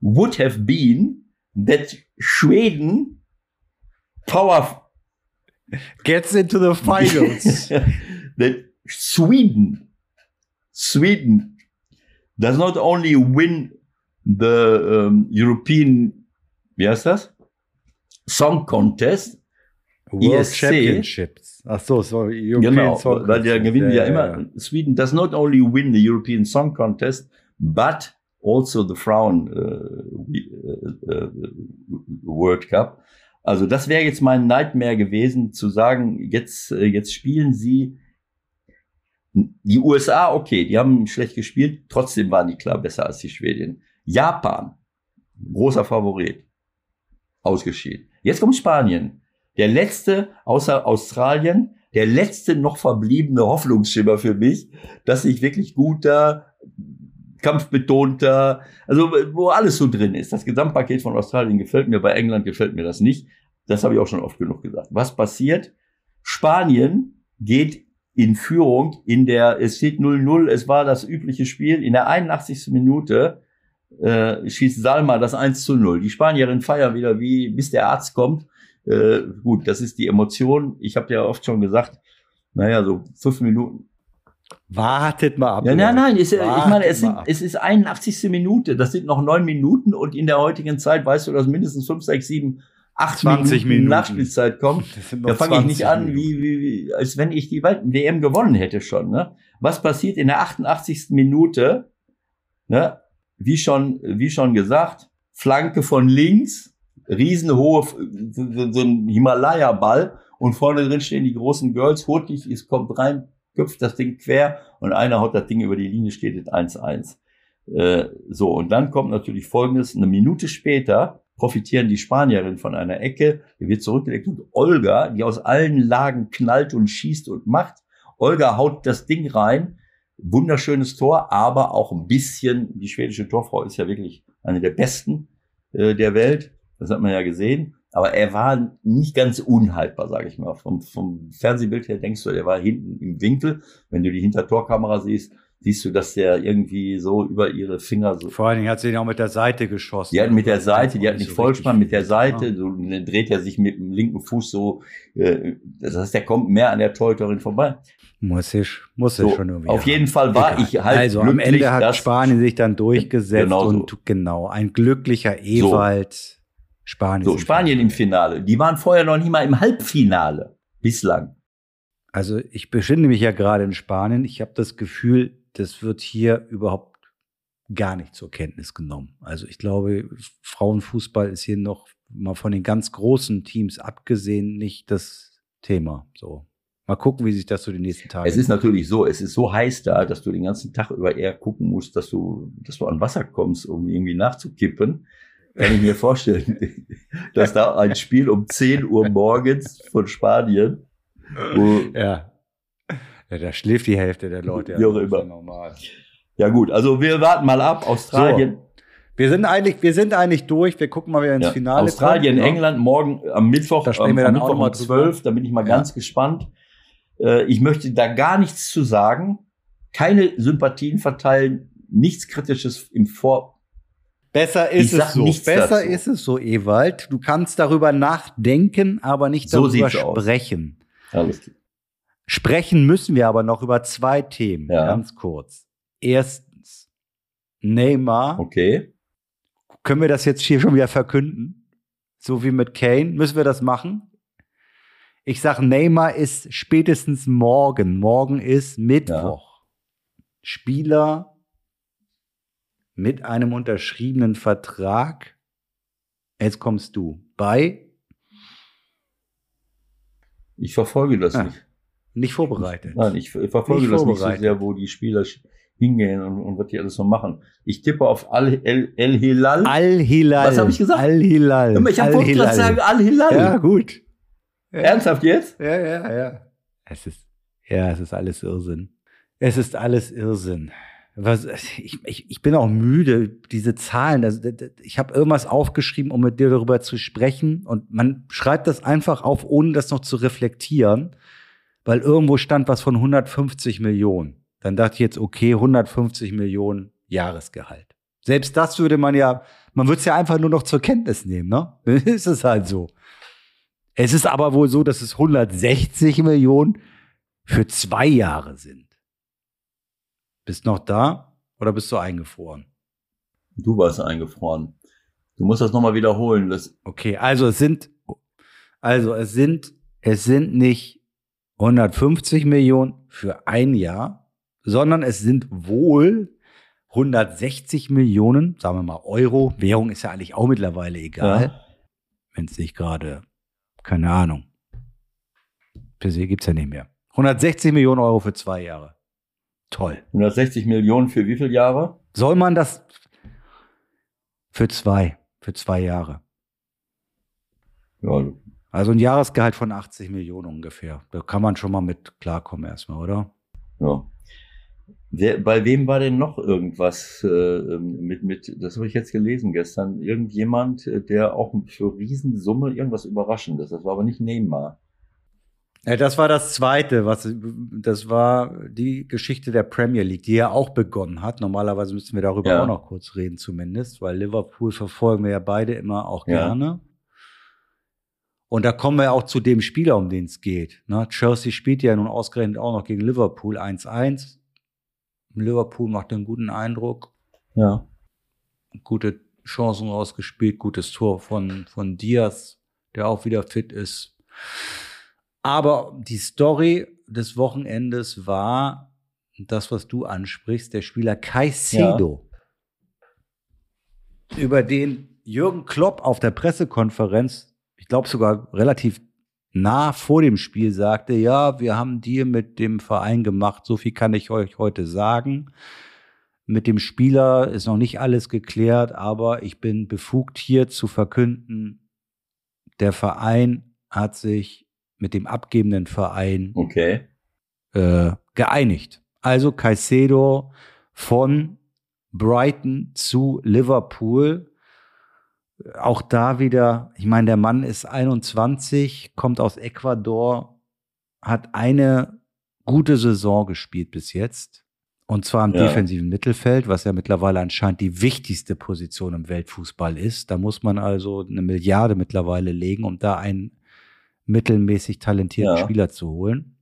would have been that Sweden power Gets into the finals. that Sweden, Sweden does not only win the um, European, heißt? Song Contest, World ESC. Championships. Ach so, sorry. European genau, Song weil der gewinnen ja, ja, immer. Sweden does not only win the European Song Contest, but also the Frauen uh, uh, uh, World Cup. Also das wäre jetzt mein Nightmare gewesen, zu sagen, jetzt, äh, jetzt spielen sie Die USA, okay, die haben schlecht gespielt, trotzdem waren die klar besser als die Schwedin. Japan, großer Favorit, ausgeschieden. Jetzt kommt Spanien. Der letzte, außer Australien, der letzte noch verbliebene Hoffnungsschimmer für mich, dass ich wirklich guter, kampfbetonter, also wo alles so drin ist. Das Gesamtpaket von Australien gefällt mir, bei England gefällt mir das nicht. Das habe ich auch schon oft genug gesagt. Was passiert? Spanien geht in Führung in der, es steht 0-0, es war das übliche Spiel, in der 81. Minute äh, schießt Salma das 1 zu 0. Die Spanierin feiern wieder wie, bis der Arzt kommt. Äh, gut, das ist die Emotion. Ich habe ja oft schon gesagt, naja, so fünf Minuten. Wartet mal ab. Ja, nein, nein, ist, ich meine, es, sind, es ist 81. Minute, das sind noch neun Minuten und in der heutigen Zeit weißt du, dass mindestens fünf, sechs, sieben, acht 20 Minuten, Minuten. Nachspielzeit kommt. Da fange ich 20 nicht an, wie, wie, wie, als wenn ich die WM gewonnen hätte schon. Ne? Was passiert in der 88. Minute? Ne? Wie schon, wie schon gesagt, Flanke von links, riesenhohe, so, so ein Himalaya-Ball und vorne drin stehen die großen Girls. Hurtig, es kommt rein, köpft das Ding quer und einer haut das Ding über die Linie, steht es 1-1. Äh, so, und dann kommt natürlich Folgendes, eine Minute später profitieren die Spanierinnen von einer Ecke, die wird zurückgelegt und Olga, die aus allen Lagen knallt und schießt und macht, Olga haut das Ding rein, wunderschönes Tor, aber auch ein bisschen, die schwedische Torfrau ist ja wirklich eine der besten äh, der Welt, das hat man ja gesehen, aber er war nicht ganz unhaltbar, sage ich mal. Vom, vom Fernsehbild her denkst du, er war hinten im Winkel, wenn du die Hintertorkamera siehst, siehst du, dass der irgendwie so über ihre Finger so Vor allen Dingen hat sie ihn auch mit der Seite geschossen. die hat mit der Seite, die hat nicht so Vollspann, mit der. Seite, so, dann dreht er sich mit dem linken Fuß so, äh, das heißt, der kommt mehr an der Torhüterin vorbei. Muss ich, muss So, ich schon irgendwie. auf haben. jeden Fall war Egal. ich halt Also am Ende hat Spanien sich dann durchgesetzt Genau so. und genau, ein glücklicher Ewald. Spanien. So, Spanien im Finale. Die waren vorher noch nicht mal im Halbfinale. Bislang. Also ich befinde mich ja gerade in Spanien. Ich habe das Gefühl, das wird hier überhaupt gar nicht zur Kenntnis genommen. Also ich glaube, Frauenfußball ist hier noch mal von den ganz großen Teams abgesehen nicht das Thema. So. Mal gucken, wie sich das so die nächsten Tage. Es ist natürlich so, es ist so heiß da, dass du den ganzen Tag über eher gucken musst, dass du, dass du an Wasser kommst, um irgendwie nachzukippen. Kann ich mir vorstellen, dass da ein Spiel um 10 Uhr morgens von Spanien, wo ja. ja. Da schläft die Hälfte der Leute. Auch das ist immer. ja normal. Ja gut, also wir warten mal ab. Australien, Wir sind eigentlich, wir sind eigentlich durch. Wir gucken mal, wer ins ja, Finale Australien, kommt. ne? England morgen am Mittwoch, Da sprechen am, wir am dann auch Mittwoch um mal drüber. 12, da bin ich mal Ja. ganz gespannt. Äh, ich möchte da gar nichts zu sagen, keine Sympathien verteilen, nichts Kritisches im Vor. Besser ist es so. Besser dazu. ist es so, Ewald. Du kannst darüber nachdenken, aber nicht So darüber sieht's aus. sprechen. Alles klar. Sprechen müssen wir aber noch über zwei Themen, Ja. ganz kurz. Erstens, Neymar. Okay. Können wir das jetzt hier schon wieder verkünden? So wie mit Kane? Müssen wir das machen? Ich sag, Neymar ist spätestens morgen. Morgen ist Mittwoch. Spieler mit einem unterschriebenen Vertrag. Jetzt kommst du. Bei Ich verfolge das Ah, nicht. nicht vorbereitet. Nein, ich, verfolge Nicht das nicht so sehr, wo die Spieler hingehen und, und was die alles so machen. Ich tippe auf Al El, El Hilal. Al-Hilal. Was hab ich gesagt? Al-Hilal. ich habe wollte gerade sagen Al Hilal. Ja, gut. Ja. Ernsthaft jetzt? Ja, ja, ja. Es ist, ja, es ist alles Irrsinn. Es ist alles Irrsinn. Was, ich, ich, ich bin auch müde, diese Zahlen. Also, ich habe irgendwas aufgeschrieben, um mit dir darüber zu sprechen. Und man schreibt das einfach auf, ohne das noch zu reflektieren, weil irgendwo stand was von 150 Millionen. Dann dachte ich jetzt, okay, 150 Millionen Jahresgehalt. Selbst das würde man ja, man würde es ja einfach nur noch zur Kenntnis nehmen, ne? ist es halt so. Es ist aber wohl so, dass es 160 Millionen für zwei Jahre sind. Bist noch da oder bist du eingefroren? Du warst eingefroren. Du musst das nochmal wiederholen. Das, Okay, also es sind, also es sind, es sind nicht 150 Millionen für ein Jahr, sondern es sind wohl 160 Millionen, sagen wir mal Euro. Währung ist ja eigentlich auch mittlerweile egal, Ja. wenn es nicht gerade, keine Ahnung, per se gibt's ja nicht mehr. 160 Millionen Euro für zwei Jahre. Toll. 160 Millionen für wie viele Jahre? Soll man das für zwei, für zwei Jahre? Ja, Also ein Jahresgehalt von 80 Millionen ungefähr. Da kann man schon mal mit klarkommen erstmal, oder? ja. Wer, bei wem war denn noch irgendwas äh, mit, mit, das habe ich jetzt gelesen gestern, irgendjemand, äh, der auch für Riesensumme irgendwas Überraschendes, das war aber nicht Neymar. Ja, das war das zweite, was das war die Geschichte der Premier League, die ja auch begonnen hat. Normalerweise müssen wir darüber Ja. auch noch kurz reden, zumindest, weil Liverpool verfolgen wir ja beide immer auch Ja. gerne. Und da kommen wir auch zu dem Spieler, um den es geht. Ne? Chelsea spielt ja nun ausgerechnet auch noch gegen Liverpool 1-1. Liverpool macht einen guten Eindruck, Ja. gute Chancen rausgespielt, gutes Tor von, von Diaz, der auch wieder fit ist. Aber die Story des Wochenendes war das, was du ansprichst, der Spieler Caicedo, über den Jürgen Klopp auf der Pressekonferenz, ich glaube sogar relativ nah vor dem Spiel sagte, ja, wir haben Deal mit dem Verein gemacht, so viel kann ich euch heute sagen. Mit dem Spieler ist noch nicht alles geklärt, aber ich bin befugt hier zu verkünden, der Verein hat sich mit dem abgebenden Verein Okay. äh, geeinigt. Also Caicedo von Brighton zu Liverpool. Auch da wieder, ich meine, der Mann ist 21, kommt aus Ecuador, hat eine gute Saison gespielt bis jetzt. Und zwar im Ja. defensiven Mittelfeld, was ja mittlerweile anscheinend die wichtigste Position im Weltfußball ist. Da muss man also eine Milliarde mittlerweile legen, um da einen mittelmäßig talentierten Ja. Spieler zu holen.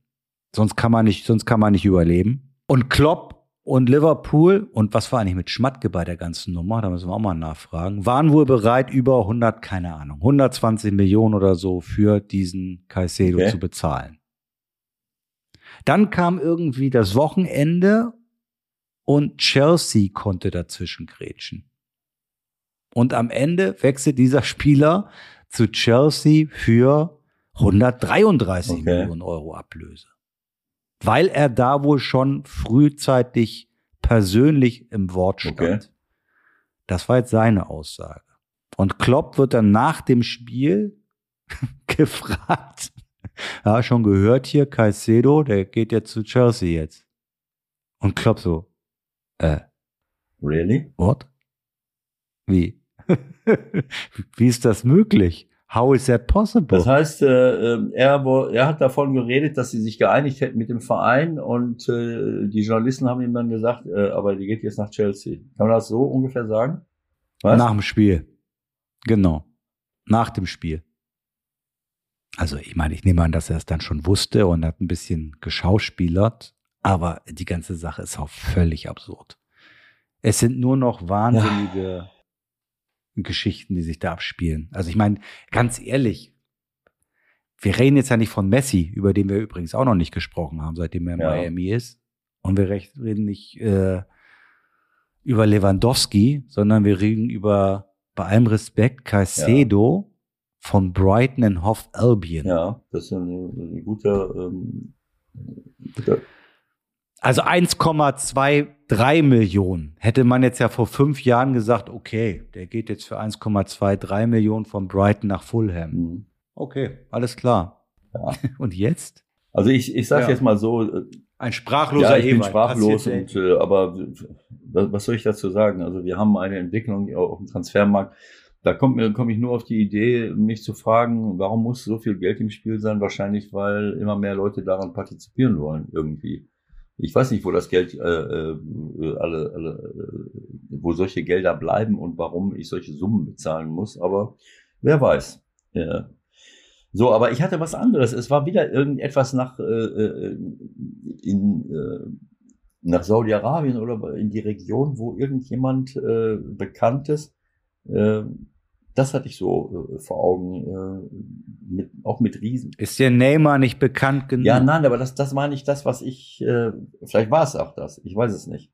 Sonst kann man nicht, sonst kann man nicht überleben. Und Klopp und Liverpool und was war eigentlich mit Schmatke bei der ganzen Nummer? Da müssen wir auch mal nachfragen. Waren wohl bereit, über 100, keine Ahnung, 120 Millionen oder so für diesen Caicedo Okay. zu bezahlen. Dann kam irgendwie das Wochenende und Chelsea konnte dazwischen grätschen. Und am Ende wechselt dieser Spieler zu Chelsea für 133 Okay. Millionen Euro Ablöse. Weil er da wohl schon frühzeitig persönlich im Wort stand. Okay. Das war jetzt seine Aussage. Und Klopp wird dann nach dem Spiel gefragt, ja, schon gehört hier, Caicedo, der geht jetzt zu Chelsea jetzt. Und Klopp so, äh, Really? what? Wie? Wie ist das möglich? How is that possible? Das heißt, äh, äh, er, er hat davon geredet, dass sie sich geeinigt hätten mit dem Verein und äh, die Journalisten haben ihm dann gesagt, äh, aber die geht jetzt nach Chelsea. Kann man das so ungefähr sagen? Was? Nach dem Spiel. Genau. Nach dem Spiel. Also, ich meine, ich nehme an, dass er es dann schon wusste und hat ein bisschen geschauspielert, aber die ganze Sache ist auch völlig absurd. Es sind nur noch wahnsinnige Geschichten, die sich da abspielen. Also, ich meine, ganz ehrlich, wir reden jetzt ja nicht von Messi, über den wir übrigens auch noch nicht gesprochen haben, seitdem er in Ja. Miami ist. Und wir reden nicht äh, über Lewandowski, sondern wir reden über, bei allem Respekt, Caicedo von Brighton and Hove Albion. Ja, das ist ein, ein guter, ähm, guter Also 1,23 Millionen. Hätte man jetzt ja vor fünf Jahren gesagt, okay, der geht jetzt für 1,23 Millionen von Brighton nach Fulham. mhm. Okay, alles klar. Ja. Und jetzt? Also ich, ich sage Ja. jetzt mal so, äh, Ein sprachloser ja, ich bin Ewald. sprachlos Passiert und äh, aber was, was soll ich dazu sagen? Also wir haben eine Entwicklung auf dem Transfermarkt. Da komme ich nur auf die Idee, mich zu fragen, warum muss so viel Geld im Spiel sein? Wahrscheinlich, weil immer mehr Leute daran partizipieren wollen irgendwie. Ich weiß nicht, wo das Geld äh, äh, alle, alle äh, wo solche Gelder bleiben und warum ich solche Summen bezahlen muss, aber wer weiß. Ja. So, aber ich hatte was anderes. Es war wieder irgendetwas nach äh, äh, in äh, nach Saudi-Arabien oder in die Region, wo irgendjemand äh, Bekanntes, äh, das hatte ich so äh, vor Augen, äh, mit, auch mit Riesen. Ist der Neymar nicht bekannt genug? Ja, nein, aber das, das meine ich das, was ich, äh, vielleicht war es auch das, ich weiß es nicht.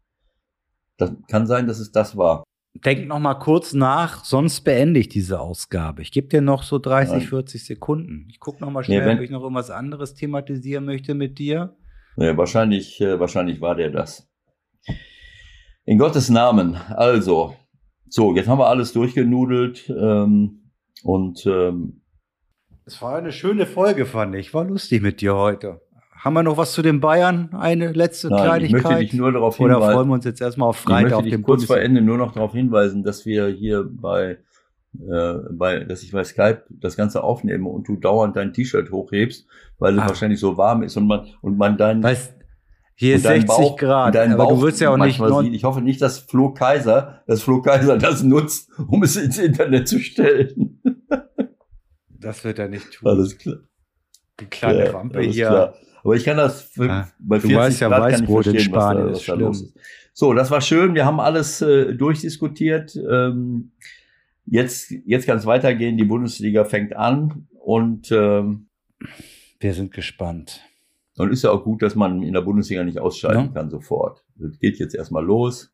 Das kann sein, dass es das war. Denk noch mal kurz nach, sonst beende ich diese Ausgabe. Ich gebe dir noch so 30, Nein. 40 Sekunden. Ich gucke noch mal schnell, Nee, wenn- ob ich noch irgendwas anderes thematisieren möchte mit dir. Ja, wahrscheinlich, äh, wahrscheinlich war der das. In Gottes Namen. Also, so, jetzt haben wir alles durchgenudelt ähm, und ähm, Es war eine schöne Folge, fand ich. War lustig mit dir heute. Haben wir noch was zu den Bayern? Eine letzte nein, ich Kleinigkeit? möchte dich nur darauf Oder hinweisen. freuen wir uns jetzt erstmal auf Ich Freitag möchte auf dem kurz vor Ende nur noch darauf hinweisen, dass wir hier bei, äh, bei, dass ich bei Skype das Ganze aufnehme und du dauernd dein T-Shirt hochhebst, weil es Ah. wahrscheinlich so warm ist und man und man dein Weißt, hier ist und deinen 60 Bauch- Grad, aber du Bauch willst ja auch nicht sieht. Ich hoffe nicht, dass Flo Kaiser, dass Flo Kaiser das nutzt, um es ins Internet zu stellen. Das wird er nicht tun. Alles klar. Die kleine Ja, Wampe hier. klar. Aber ich kann das für, Ah, bei du 40 weißt ja, Grad Weißbrot in verstehen, was da- Spanien was ist da schlimm. los ist. So, das war schön. Wir haben alles äh, durchdiskutiert. Ähm, jetzt, jetzt kann es weitergehen. Die Bundesliga fängt an und ähm, Wir sind gespannt. Und ist ja auch gut, dass man in der Bundesliga nicht ausscheiden Ja. kann sofort. Das geht jetzt erstmal los.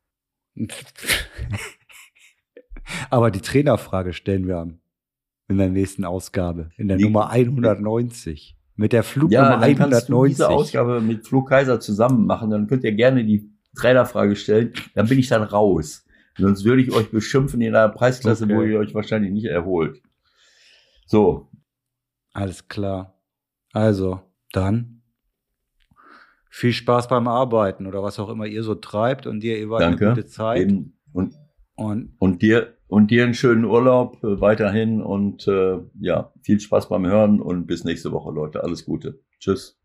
Aber die Trainerfrage stellen wir an. In der nächsten Ausgabe. In der Die- Nummer 190. Mit der Ja, Flugnummer dann kannst du 190. diese Ausgabe mit Flo Kaiser zusammen machen. Dann könnt ihr gerne die Trainerfrage stellen. Dann bin ich dann raus. Sonst würde ich euch beschimpfen in einer Preisklasse, Okay. wo ihr euch wahrscheinlich nicht erholt. So, Alles klar. Also, dann viel Spaß beim Arbeiten oder was auch immer ihr so treibt und dir ihr eine danke. gute Zeit. Und, Und und dir und dir einen schönen Urlaub äh, weiterhin und äh, ja, viel Spaß beim Hören und bis nächste Woche, Leute. Alles Gute. Tschüss.